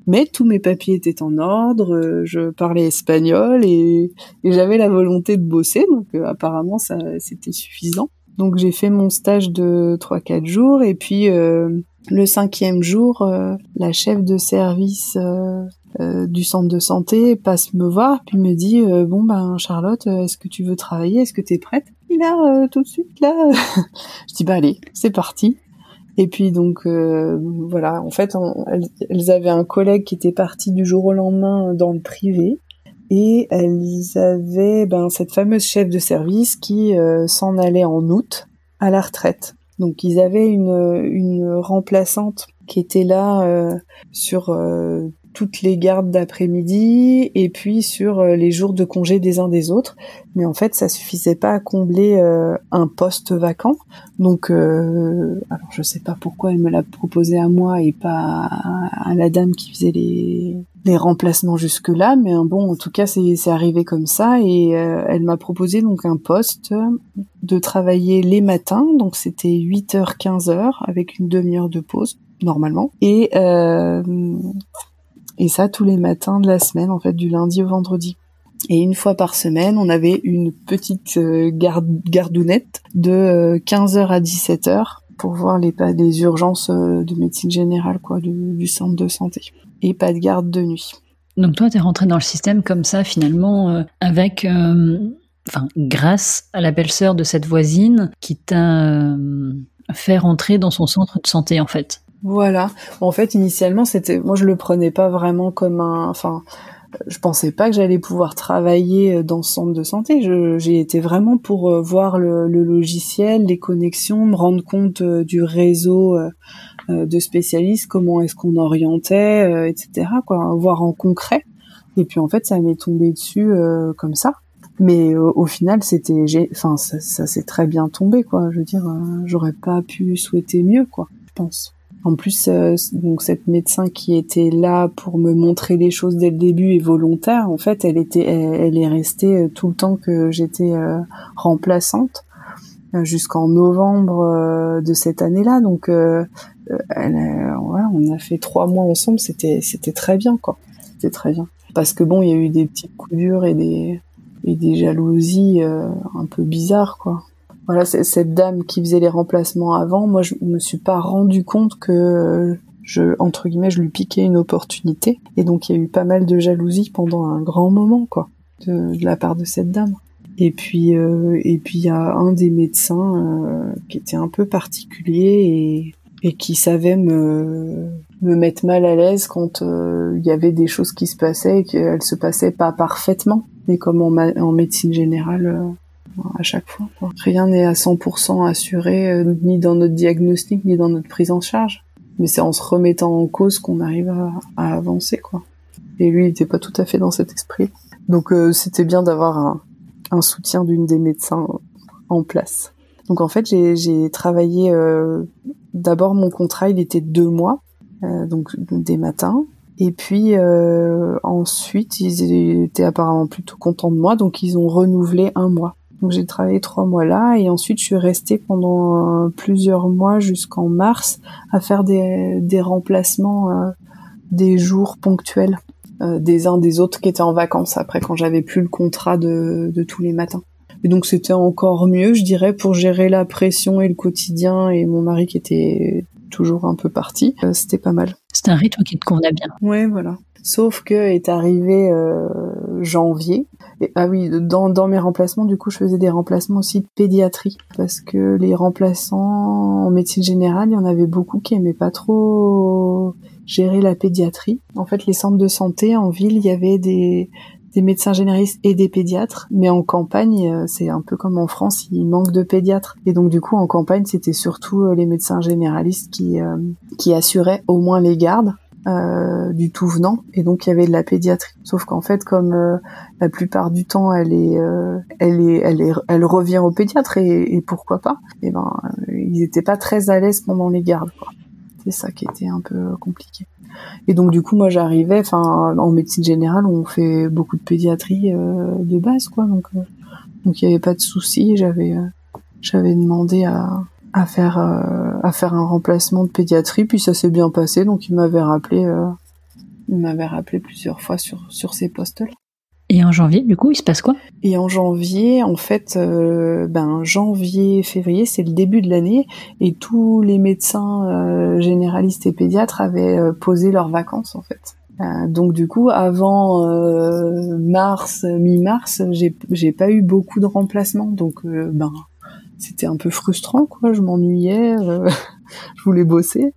Mais tous mes papiers étaient en ordre, je parlais espagnol et, j'avais la volonté de bosser, donc euh, apparemment ça c'était suffisant. Donc j'ai fait mon stage de 3-4 jours et puis le cinquième jour, la chef de service euh, du centre de santé passe me voir puis me dit euh, bon ben Charlotte euh, est-ce que tu veux travailler? Est-ce que tu es prête? Là tout de suite là. <laughs> Je dis bah allez c'est parti. Et puis donc voilà. En fait elles, avaient un collègue qui était parti du jour au lendemain dans le privé. Et elles avaient ben cette fameuse chef de service qui s'en allait en août à la retraite. Donc ils avaient une, une remplaçante qui était là sur toutes les gardes d'après-midi et puis sur euh, les jours de congé des uns des autres. Mais en fait, ça suffisait pas à combler euh, un poste vacant. Donc, euh, alors je sais pas pourquoi elle me l'a proposé à moi et pas à, la dame qui faisait les, les remplacements jusque là. Mais bon, en tout cas, c'est arrivé comme ça et elle m'a proposé donc un poste de travailler les matins. Donc c'était 8h 15h avec une demi-heure de pause normalement et euh, et ça tous les matins de la semaine, en fait, du lundi au vendredi. Et une fois par semaine, on avait une petite euh, garde, gardounette de 15h euh, à 17h pour voir les, urgences euh, de médecine générale, quoi, du, centre de santé. Et pas de garde de nuit. Donc toi, tu es rentré dans le système comme ça, finalement, avec... grâce à la belle-sœur de cette voisine qui t'a fait rentrer dans son centre de santé, en fait. Voilà. En fait, initialement, c'était, moi, je le prenais pas vraiment comme un, enfin, je pensais pas que j'allais pouvoir travailler dans ce centre de santé. J'ai été vraiment pour euh, voir le, logiciel, les connexions, me rendre compte euh, du réseau euh, de spécialistes, comment est-ce qu'on orientait, etc. Quoi, voir en concret. Et puis en fait, ça m'est tombé dessus comme ça. Mais au final, c'était, enfin, ça, ça s'est très bien tombé, quoi. Je veux dire, j'aurais pas pu souhaiter mieux, quoi. Je pense. En plus, euh, donc cette médecin qui était là pour me montrer les choses dès le début et volontaire, en fait, elle était, elle, est restée euh, tout le temps que j'étais euh, remplaçante jusqu'en novembre de cette année-là. Donc, elle, on a fait trois mois ensemble. C'était, c'était très bien, quoi. C'était très bien. Parce que bon, il y a eu des petites coups durs et des et des jalousies un peu bizarres, quoi voilà, cette dame qui faisait les remplacements avant, moi je me suis pas rendu compte que je entre guillemets je lui piquais une opportunité. Et donc il y a eu pas mal de jalousie pendant un grand moment quoi de, la part de cette dame. Et puis euh, et puis il y a un des médecins euh, qui était un peu particulier et, et qui savait me me mettre mal à l'aise quand euh, il y avait des choses qui se passaient et qu'elles se passaient pas parfaitement. Mais comme en, en médecine générale à chaque fois. Rien n'est à 100% assuré, euh, ni dans notre diagnostic, ni dans notre prise en charge. Mais c'est en se remettant en cause qu'on arrive à, avancer, quoi. Et lui, il n'était pas tout à fait dans cet esprit. Donc euh, c'était bien d'avoir un, soutien d'une des médecins en place. Donc en fait, j'ai travaillé. Euh, d'abord, mon contrat, il était deux mois, donc des matins. Et puis ensuite, ils étaient apparemment plutôt contents de moi, donc ils ont renouvelé un mois. Donc j'ai travaillé trois mois là et ensuite je suis restée pendant plusieurs mois jusqu'en mars à faire des, des remplacements des jours ponctuels des uns des autres qui étaient en vacances après quand j'avais plus le contrat de, de tous les matins. Et donc c'était encore mieux, je dirais, pour gérer la pression et le quotidien et mon mari qui était toujours un peu parti. Euh, c'était pas mal. C'était un rythme qui te convenait bien. Ouais, voilà. Sauf que est arrivé euh, janvier. Ah oui, dans, dans mes remplacements, du coup, je faisais des remplacements aussi de pédiatrie. Parce que les remplaçants en médecine générale, il y en avait beaucoup qui aimaient pas trop gérer la pédiatrie. En fait, les centres de santé en ville, il y avait des, des médecins généralistes et des pédiatres, mais en campagne, euh, c'est un peu comme en France, il manque de pédiatres. Et donc du coup, en campagne, c'était surtout euh, les médecins généralistes qui euh, qui assuraient au moins les gardes. Du tout venant et donc il y avait de la pédiatrie sauf qu'en fait comme la plupart du temps elle est elle est elle est elle revient au pédiatre et, pourquoi pas et ben ils étaient pas très à l'aise pendant les gardes c'est ça qui était un peu compliqué et donc du coup, moi, j'arrivais, enfin, en médecine générale, on fait beaucoup de pédiatrie euh, de base, quoi. Donc, euh, donc il n'y avait pas de souci. J'avais, euh, j'avais demandé à, à faire, à faire un remplacement de pédiatrie, puis ça s'est bien passé. Donc il m'avait rappelé, il m'avait rappelé plusieurs fois sur sur ces postes-là. Et en janvier, du coup, il se passe quoi? Et en janvier, en fait, euh, ben janvier, février, c'est le début de l'année, et tous les médecins euh, généralistes et pédiatres avaient euh, posé leurs vacances, en fait. donc du coup, avant mars, mi-mars, j'ai j'ai pas eu beaucoup de remplacements, donc ben c'était un peu frustrant, quoi. Je m'ennuyais, <laughs> je voulais bosser.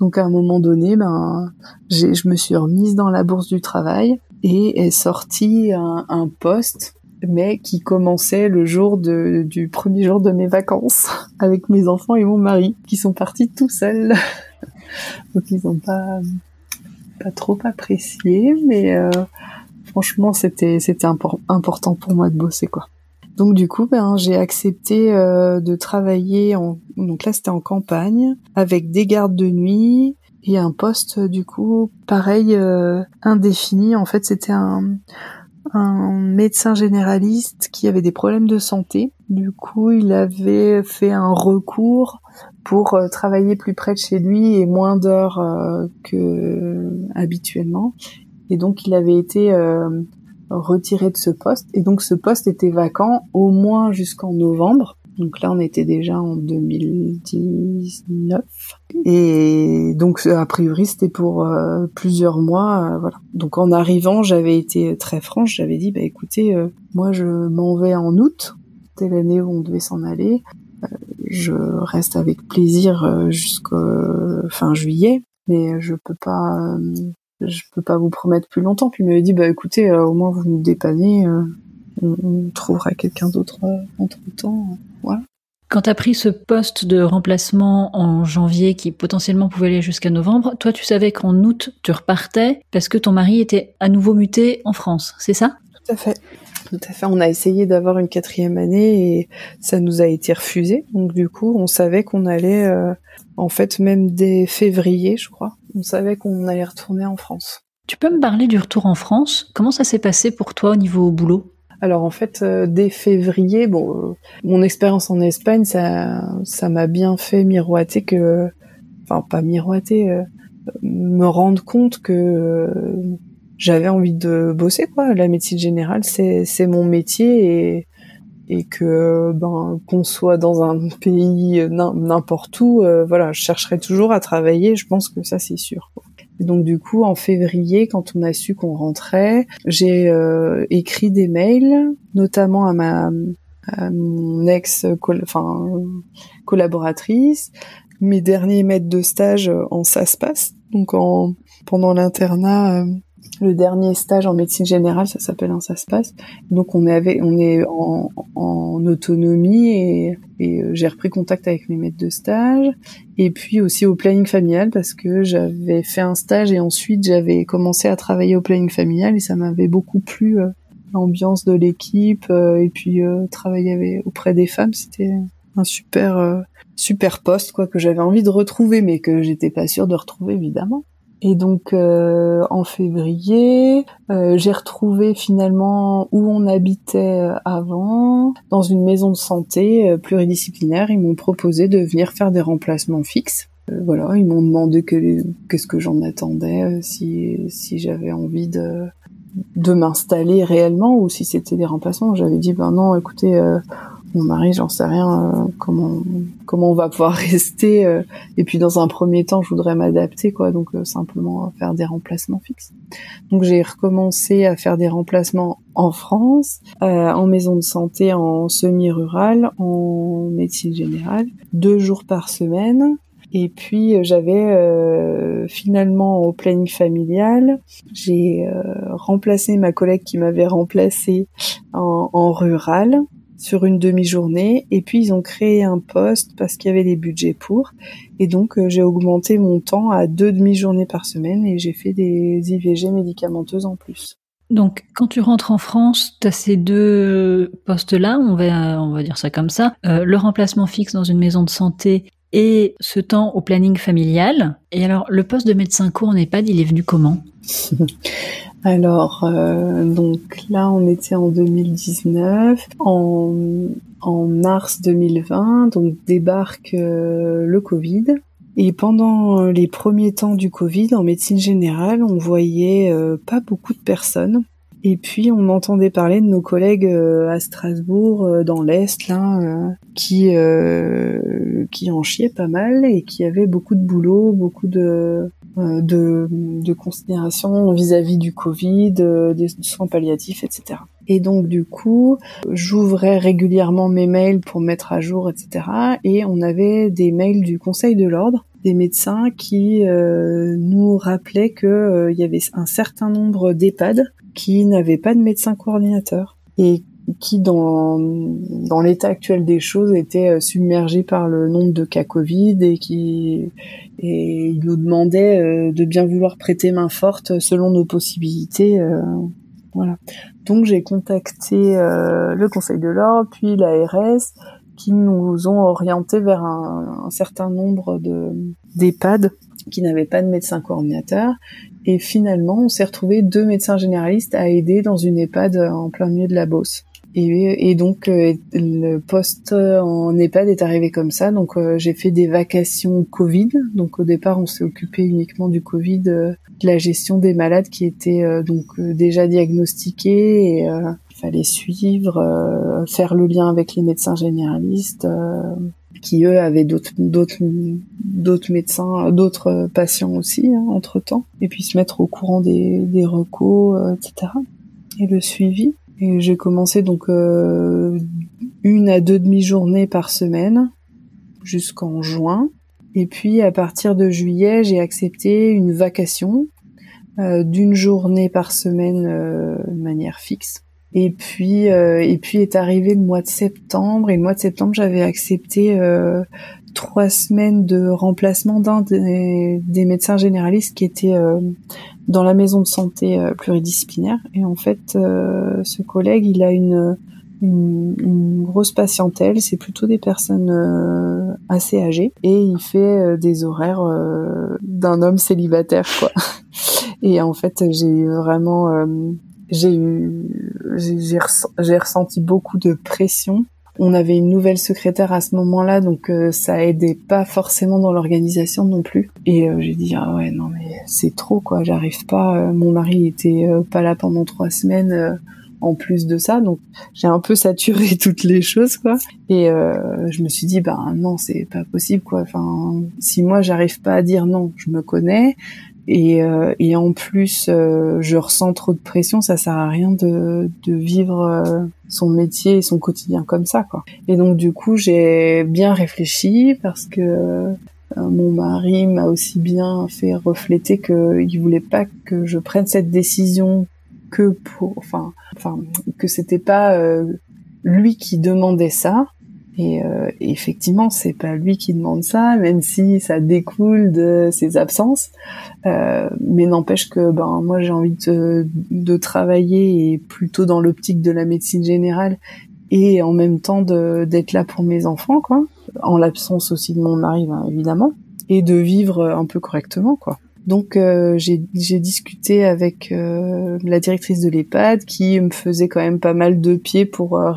Donc à un moment donné, ben, je me suis remise dans la bourse du travail et est sorti un, un poste mais qui commençait le jour de, du premier jour de mes vacances <laughs> avec mes enfants et mon mari qui sont partis tout seuls. <laughs> Donc ils ont pas pas trop apprécié, mais euh, franchement c'était c'était important pour moi de bosser quoi. Donc du coup ben j'ai accepté euh, de travailler en donc là c'était en campagne avec des gardes de nuit et un poste du coup pareil euh, indéfini. En fait, c'était un, un médecin généraliste qui avait des problèmes de santé. Du coup, il avait fait un recours pour euh, travailler plus près de chez lui et moins d'heures euh, que habituellement. Et donc, il avait été retiré de ce poste. Et donc, ce poste était vacant au moins jusqu'en novembre. Donc là, on était déjà en 2019. Et donc, a priori, c'était pour euh, plusieurs mois. Euh, voilà. Donc en arrivant, j'avais été très franche. J'avais dit, bah écoutez, euh, moi, je m'en vais en août. C'était l'année où on devait s'en aller. je reste avec plaisir jusqu'au fin juillet, mais je peux pas je peux pas vous promettre plus longtemps. Puis il m'avait dit, bah écoutez, au moins vous nous dépannez, on, trouvera quelqu'un d'autre entre temps. Quand tu as pris ce poste de remplacement en janvier qui potentiellement pouvait aller jusqu'à novembre, toi tu savais qu'en août tu repartais parce que ton mari était à nouveau muté en France, c'est ça? Tout à fait. Tout à fait. On a essayé d'avoir une quatrième année et ça nous a été refusé. Donc du coup, on savait qu'on allait, euh, en fait, même dès février, je crois, on savait qu'on allait retourner en France. Tu peux me parler du retour en France? Comment ça s'est passé pour toi au niveau boulot? Alors en fait, euh, dès février, bon, euh, mon expérience en Espagne, ça, ça m'a bien fait miroiter que, enfin pas miroiter, me rendre compte que j'avais envie de bosser quoi. La médecine générale, c'est c'est mon métier et et que ben qu'on soit dans un pays n'importe où, voilà, je chercherai toujours à travailler. Je pense que ça c'est sûr donc du coup, en février, quand on a su qu'on rentrait, j'ai euh, écrit des mails, notamment à ma mon ex enfin collaboratrice, mes derniers maîtres de stage en passe donc en pendant l'internat euh, le dernier stage en médecine générale, ça s'appelle un ça se passe. Donc on est on est en, en autonomie et, et euh, j'ai repris contact avec mes maîtres de stage et puis aussi au planning familial parce que j'avais fait un stage et ensuite j'avais commencé à travailler au planning familial et ça m'avait beaucoup plu euh, l'ambiance de l'équipe euh, et puis travailler auprès des femmes, c'était un super super poste quoi que j'avais envie de retrouver mais que j'étais pas sûre de retrouver évidemment. Et donc en février, j'ai retrouvé finalement où on habitait avant, dans une maison de santé pluridisciplinaire. Ils m'ont proposé de venir faire des remplacements fixes. voilà, ils m'ont demandé qu'est-ce que j'en attendais, si, si j'avais envie de, de m'installer réellement ou si c'était des remplacements. J'avais dit ben non, écoutez, euh, mon mari, j'en sais rien, euh, comment comment on va pouvoir <laughs> rester. Euh, et puis dans un premier temps, je voudrais m'adapter, quoi. Donc simplement faire des remplacements fixes. Donc j'ai recommencé à faire des remplacements en France, en maison de santé, en semi-rural, en médecine générale, deux jours par semaine. Et puis euh, j'avais euh, finalement au planning familial, j'ai euh, remplacé ma collègue qui m'avait remplacé en, en, rural sur une demi-journée. Et puis ils ont créé un poste parce qu'il y avait des budgets pour. Et donc j'ai augmenté mon temps à deux demi-journées par semaine et j'ai fait des IVG médicamenteuses en plus. Donc, quand tu rentres en France, tu as ces deux postes-là, on va, on va dire ça comme ça, le remplacement fixe dans une maison de santé et ce temps au planning familial. Et alors, le poste de médecin court en EHPAD, il est venu comment? <laughs> Alors, euh, donc là, on était en 2019. En, en mars 2020, donc débarque euh, le Covid. Et pendant les premiers temps du Covid, en médecine générale, on voyait euh, pas beaucoup de personnes. Et puis on entendait parler de nos collègues euh, à Strasbourg, euh, dans l'est, là, euh, qui qui en chiaient pas mal et qui avaient beaucoup de boulot, beaucoup de de, de considération vis-à-vis du Covid, des soins palliatifs, etc. Et donc du coup, j'ouvrais régulièrement mes mails pour mettre à jour, etc. Et on avait des mails du Conseil de l'ordre des médecins qui nous rappelaient qu'il il y avait un certain nombre d'EHPAD qui n'avait pas de médecin coordinateur et qui, dans, dans l'état actuel des choses, était euh, submergé par le nombre de cas Covid et qui et il nous demandait euh, de bien vouloir prêter main forte selon nos possibilités. Euh, voilà. Donc j'ai contacté le Conseil de l'ordre, puis l'ARS, qui nous ont orientés vers un, un certain nombre de d'EHPAD qui n'avaient pas de médecin coordinateur. Et finalement, on s'est retrouvé deux médecins généralistes à aider dans une EHPAD en plein milieu de la Beauce. Et, et donc euh, le poste en EHPAD est arrivé comme ça. Donc euh, j'ai fait des vacations Covid. Donc au départ, on s'est occupé uniquement du Covid, euh, de la gestion des malades qui étaient donc déjà diagnostiqués. Et fallait suivre, faire le lien avec les médecins généralistes qui eux avaient d'autres d'autres d'autres médecins, d'autres patients aussi hein, entre temps, et puis se mettre au courant des des recos, euh, etc. Et le suivi. Et j'ai commencé donc euh, une à deux demi-journées par semaine jusqu'en juin. Et puis à partir de juillet, j'ai accepté une vacation euh, d'une journée par semaine de manière fixe et puis, euh, et puis est arrivé le mois de septembre. Et le mois de septembre, j'avais accepté euh, trois semaines de remplacement d'un des, médecins généralistes qui était euh, dans la maison de santé pluridisciplinaire. Et en fait, ce collègue, il a une, une, grosse patientèle. C'est plutôt des personnes assez âgées. Et il fait des horaires d'un homme célibataire, quoi. <laughs> Et en fait, j'ai vraiment j'ai eu, j'ai ressenti beaucoup de pression. On avait une nouvelle secrétaire à ce moment-là, donc euh, ça aidait pas forcément dans l'organisation non plus. Et euh, j'ai dit ah ouais non mais c'est trop quoi, j'arrive pas. Euh, mon mari était pas là pendant trois semaines en plus de ça, donc j'ai un peu saturé <laughs> toutes les choses quoi. Et je me suis dit ben non c'est pas possible quoi. Enfin si moi j'arrive pas à dire non, je me connais, et, euh, et en plus euh, je ressens trop de pression, ça sert à rien de, de vivre euh, son métier et son quotidien comme ça quoi. Et donc du coup j'ai bien réfléchi parce que mon mari m'a aussi bien fait refléter qu'il voulait pas que je prenne cette décision que pour, enfin, enfin que c'était pas lui qui demandait ça, et, euh, effectivement, c'est pas lui qui demande ça, même si ça découle de ses absences. Euh, mais n'empêche que ben moi j'ai envie de, travailler et plutôt dans l'optique de la médecine générale et en même temps d'être là pour mes enfants, quoi. En l'absence aussi de mon mari, ben, évidemment, et de vivre un peu correctement, quoi. Donc euh, j'ai discuté avec euh, la directrice de l'EHPAD qui me faisait quand même pas mal de pieds pour euh,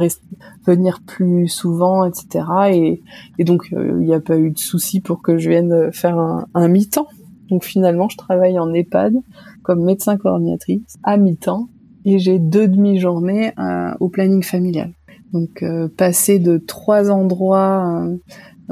venir plus souvent, etc. Et, et donc il n'y a pas eu de souci pour que je vienne faire un, un mi-temps. Donc finalement je travaille en EHPAD comme médecin coordinatrice à mi-temps et j'ai deux demi-journées au planning familial. Donc passer de trois endroits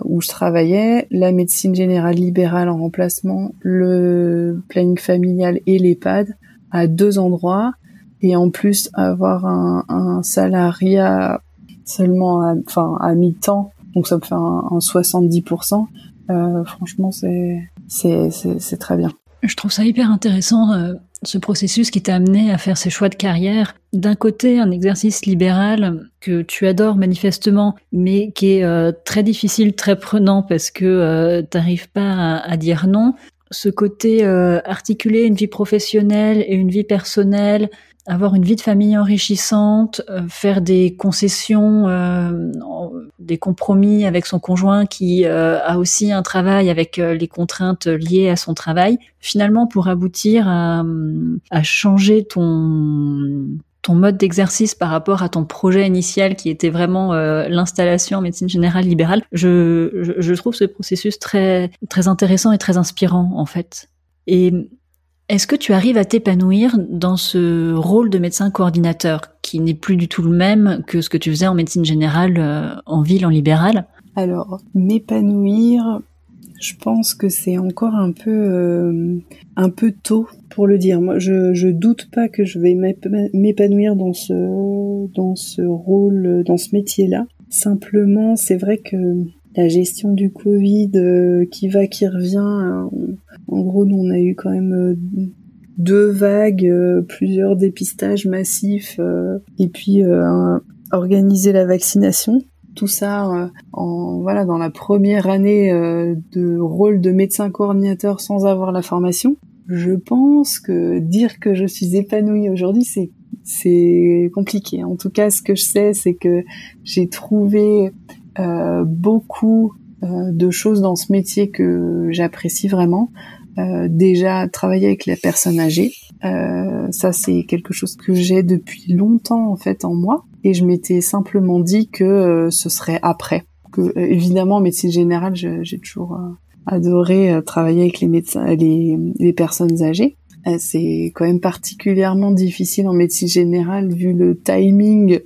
où je travaillais, la médecine générale libérale en remplacement, le planning familial et l'EHPAD à deux endroits et en plus avoir un, un salariat seulement à, enfin à mi-temps, donc ça me fait un, un 70%. Euh, franchement, c'est c'est c'est très bien. Je trouve ça hyper intéressant euh, ce processus qui t'a amené à faire ces choix de carrière. D'un côté, un exercice libéral que tu adores manifestement, mais qui est euh, très difficile, très prenant parce que euh, t'arrives pas à, dire non. Ce côté euh, articuler une vie professionnelle et une vie personnelle, avoir une vie de famille enrichissante, euh, faire des concessions, euh, des compromis avec son conjoint qui euh, a aussi un travail avec les contraintes liées à son travail, finalement pour aboutir à, à changer ton ton mode d'exercice par rapport à ton projet initial qui était vraiment l'installation en médecine générale libérale, je, je, je trouve ce processus très très intéressant et très inspirant en fait. Et est-ce que tu arrives à t'épanouir dans ce rôle de médecin coordinateur qui n'est plus du tout le même que ce que tu faisais en médecine générale euh, en ville, en libéral? Alors, m'épanouir, je pense que c'est encore un peu euh, un peu tôt pour le dire. Moi, je, je doute pas que je vais m'épanouir dans ce dans ce rôle, dans ce métier-là. Simplement, c'est vrai que la gestion du Covid euh, qui va, qui revient. Euh, en gros, nous, on a eu quand même euh, deux vagues, plusieurs dépistages massifs, et puis organiser la vaccination. Tout ça, en voilà, dans la première année de rôle de médecin coordinateur sans avoir la formation. Je pense que dire que je suis épanouie aujourd'hui, c'est c'est compliqué. En tout cas, ce que je sais, c'est que j'ai trouvé euh, beaucoup euh, de choses dans ce métier que j'apprécie vraiment. Euh, déjà travailler avec les personnes âgées, ça c'est quelque chose que j'ai depuis longtemps en fait en moi et je m'étais simplement dit que ce serait après. Que évidemment en médecine générale j'ai toujours adoré travailler avec les médecins, les personnes âgées. C'est quand même particulièrement difficile en médecine générale vu le timing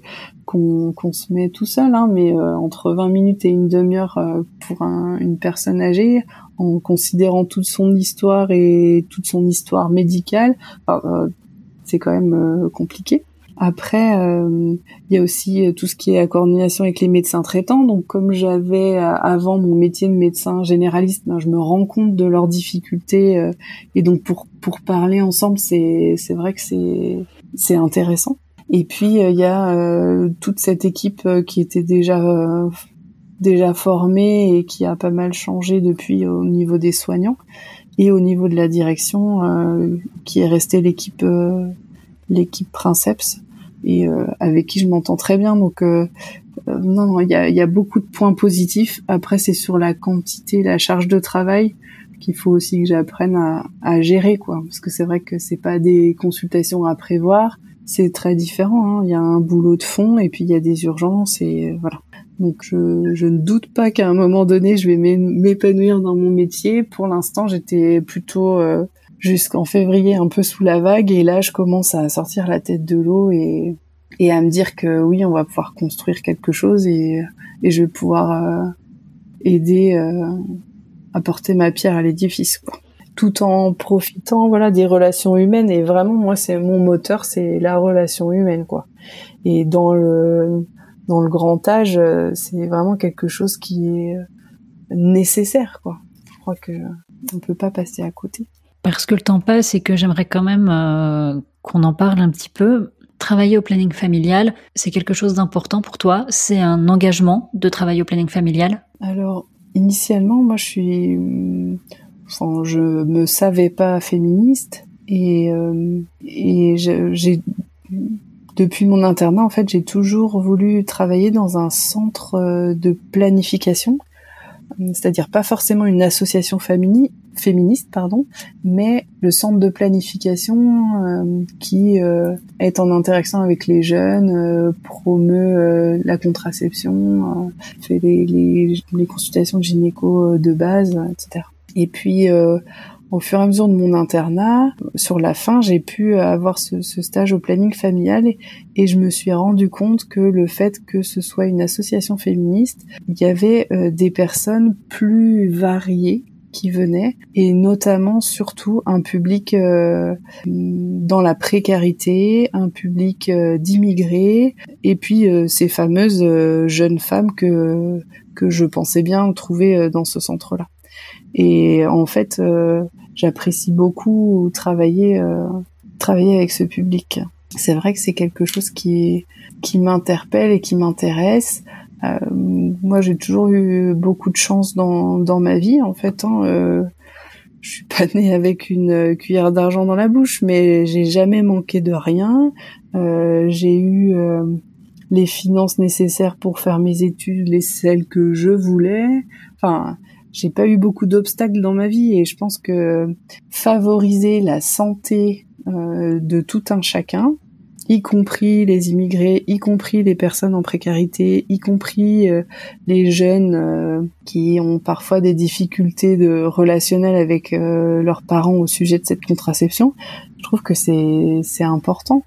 qu'on se met tout seul, hein, mais euh, entre 20 minutes et une demi-heure euh, pour une personne âgée, en considérant toute son histoire et toute son histoire médicale, euh, c'est quand même compliqué. Après, il y a aussi tout ce qui est la coordination avec les médecins traitants. Donc, comme j'avais avant mon métier de médecin généraliste, ben, je me rends compte de leurs difficultés et donc pour pour parler ensemble, c'est vrai que c'est intéressant. Et puis euh, il y a euh, toute cette équipe euh, qui était déjà déjà formée et qui a pas mal changé depuis au niveau des soignants et au niveau de la direction qui est restée l'équipe l'équipe Princeps et avec qui je m'entends très bien. Donc non non il y a, y a beaucoup de points positifs. Après c'est sur la quantité la charge de travail qu'il faut aussi que j'apprenne à, à, gérer quoi. Parce que c'est vrai que c'est pas des consultations à prévoir c'est très différent. Hein. Il y a un boulot de fond et puis il y a des urgences et euh, voilà. Donc je, je ne doute pas qu'à un moment donné je vais m'épanouir dans mon métier. Pour l'instant j'étais plutôt euh, jusqu'en février un peu sous la vague et là je commence à sortir la tête de l'eau et, et à me dire que oui on va pouvoir construire quelque chose et, et je vais pouvoir euh, aider à porter ma pierre à l'édifice quoi tout en profitant voilà des relations humaines. Et vraiment moi c'est mon moteur c'est la relation humaine quoi. Et dans le dans le grand âge c'est vraiment quelque chose qui est nécessaire quoi. Je crois que on peut pas passer à côté. Parce que le temps passe et que j'aimerais quand même euh, qu'on en parle un petit peu. Travailler au planning familial c'est quelque chose d'important pour toi? C'est un engagement de travailler au planning familial? Alors initialement moi je suis Enfin, je me savais pas féministe et, euh, et j'ai depuis mon internat en fait j'ai toujours voulu travailler dans un centre euh, de planification c'est-à-dire pas forcément une association féministe, pardon, mais le centre de planification euh, qui euh, est en interaction avec les jeunes, euh, promeut la contraception, fait les, les, les, consultations gynéco de base, etc. Et puis au fur et à mesure de mon internat, sur la fin, j'ai pu avoir ce, stage au planning familial et, je me suis rendu compte que le fait que ce soit une association féministe, il y avait euh, des personnes plus variées qui venaient et notamment surtout un public euh, dans la précarité, un public euh, d'immigrés et puis ces fameuses jeunes femmes que que je pensais bien trouver dans ce centre-là. Et en fait, euh, j'apprécie beaucoup travailler, euh, travailler avec ce public. C'est vrai que c'est quelque chose qui, qui m'interpelle et qui m'intéresse. Euh, moi, j'ai toujours eu beaucoup de chance dans, dans ma vie, en fait. Hein, euh, je suis pas née avec une cuillère d'argent dans la bouche, mais j'ai jamais manqué de rien. Euh, j'ai eu les finances nécessaires pour faire mes études, les celles que je voulais. Enfin, j'ai pas eu beaucoup d'obstacles dans ma vie et je pense que favoriser la santé euh, de tout un chacun, y compris les immigrés, y compris les personnes en précarité, y compris euh, les jeunes euh, qui ont parfois des difficultés de relationnelles avec leurs parents au sujet de cette contraception, je trouve que c'est c'est important,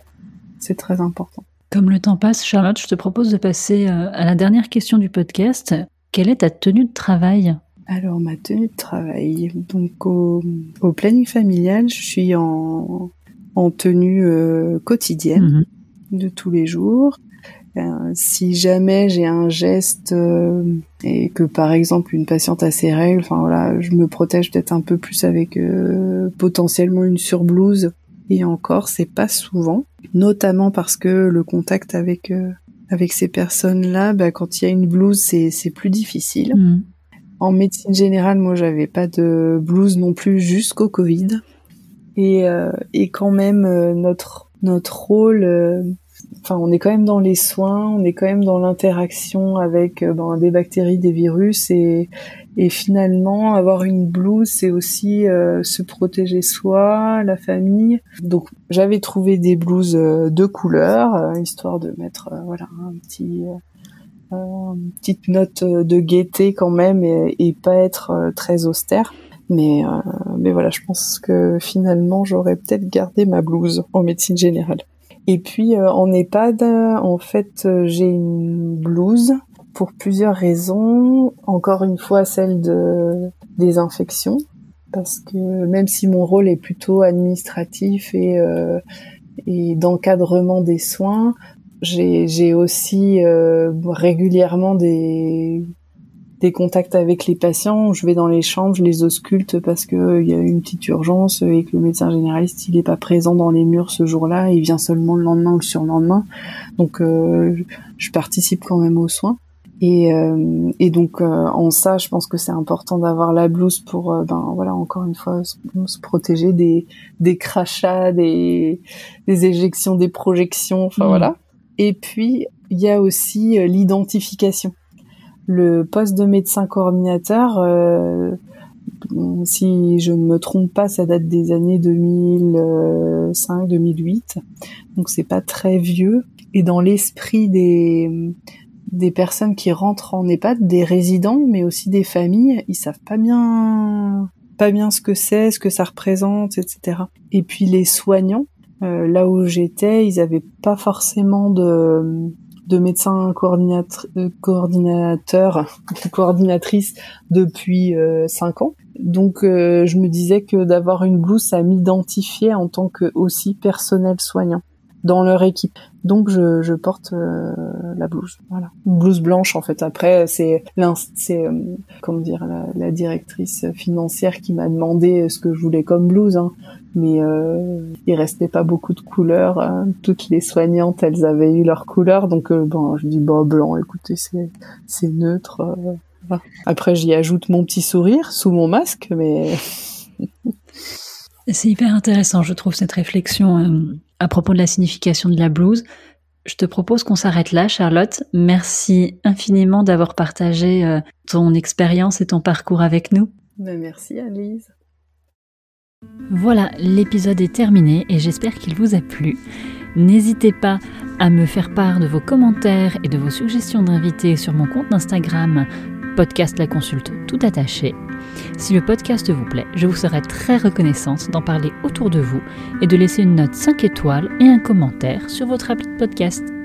c'est très important. Comme le temps passe, Charlotte, je te propose de passer à la dernière question du podcast. Quelle est ta tenue de travail? Alors ma tenue de travail, donc au, planning familial, je suis en, tenue euh, quotidienne mhm. de tous les jours. Euh, si jamais j'ai un geste euh, et que par exemple une patiente a ses règles, enfin voilà, je me protège peut-être un peu plus avec potentiellement une surblouse. Et encore, c'est pas souvent, notamment parce que le contact avec avec ces personnes-là, bah, quand il y a une blouse, c'est plus difficile. Mhm. En médecine générale, moi, j'avais pas de blues non plus jusqu'au Covid. Et, euh, et quand même, euh, notre notre rôle, euh, enfin, on est quand même dans les soins, on est quand même dans l'interaction avec ben, des bactéries, des virus, et, et finalement, avoir une blouse, c'est aussi se protéger soi, la famille. Donc, j'avais trouvé des blouses de couleur, histoire de mettre, voilà, un petit une petite note de gaieté quand même et, pas être euh, très austère. Mais, euh, mais voilà, je pense que finalement, j'aurais peut-être gardé ma blouse en médecine générale. Et puis euh, en EHPAD, en fait, j'ai une blouse pour plusieurs raisons. Encore une fois, celle de des infections, parce que même si mon rôle est plutôt administratif et, et d'encadrement des soins, j'ai aussi euh, régulièrement des des contacts avec les patients. Je vais dans les chambres, je les ausculte parce que il y a une petite urgence et que le médecin généraliste il est pas présent dans les murs ce jour-là, il vient seulement le lendemain ou le surlendemain. Donc euh, je participe quand même aux soins. Et, euh, et donc en ça, je pense que c'est important d'avoir la blouse pour, ben voilà, encore une fois, se, protéger des des crachats, des des éjections, des projections, enfin mmh. voilà. Et puis, il y a aussi euh, l'identification. Le poste de médecin coordinateur, euh, si je ne me trompe pas, ça date des années 2005-2008, donc c'est pas très vieux. Et dans l'esprit des des personnes qui rentrent en EHPAD, des résidents, mais aussi des familles, ils savent pas bien pas bien ce que c'est, ce que ça représente, etc. Et puis les soignants, euh, là où j'étais, ils n'avaient pas forcément de, de coordinateur, euh, coordinateur <laughs> coordinatrice depuis euh, cinq ans. Donc je me disais que d'avoir une blouse, ça m'identifiait en tant que aussi personnel soignant dans leur équipe. Donc je, je porte euh, la blouse, voilà, une blouse blanche en fait. Après c'est c'est euh, comment dire la, la, directrice financière qui m'a demandé ce que je voulais comme blouse, hein. mais euh, il restait pas beaucoup de couleurs. Hein. Toutes les soignantes elles avaient eu leur couleur, donc euh, bon je dis bon blanc, écoutez c'est c'est neutre. Après j'y ajoute mon petit sourire sous mon masque, mais <laughs> C'est hyper intéressant, je trouve, cette réflexion à propos de la signification de la blouse. Je te propose qu'on s'arrête là, Charlotte. Merci infiniment d'avoir partagé euh, ton expérience et ton parcours avec nous. Ben, merci, Alice. Voilà, l'épisode est terminé et j'espère qu'il vous a plu. N'hésitez pas à me faire part de vos commentaires et de vos suggestions d'invités sur mon compte Instagram podcast la consulte tout attaché. Si le podcast vous plaît, je vous serai très reconnaissante d'en parler autour de vous et de laisser une note 5 étoiles et un commentaire sur votre appli de podcast.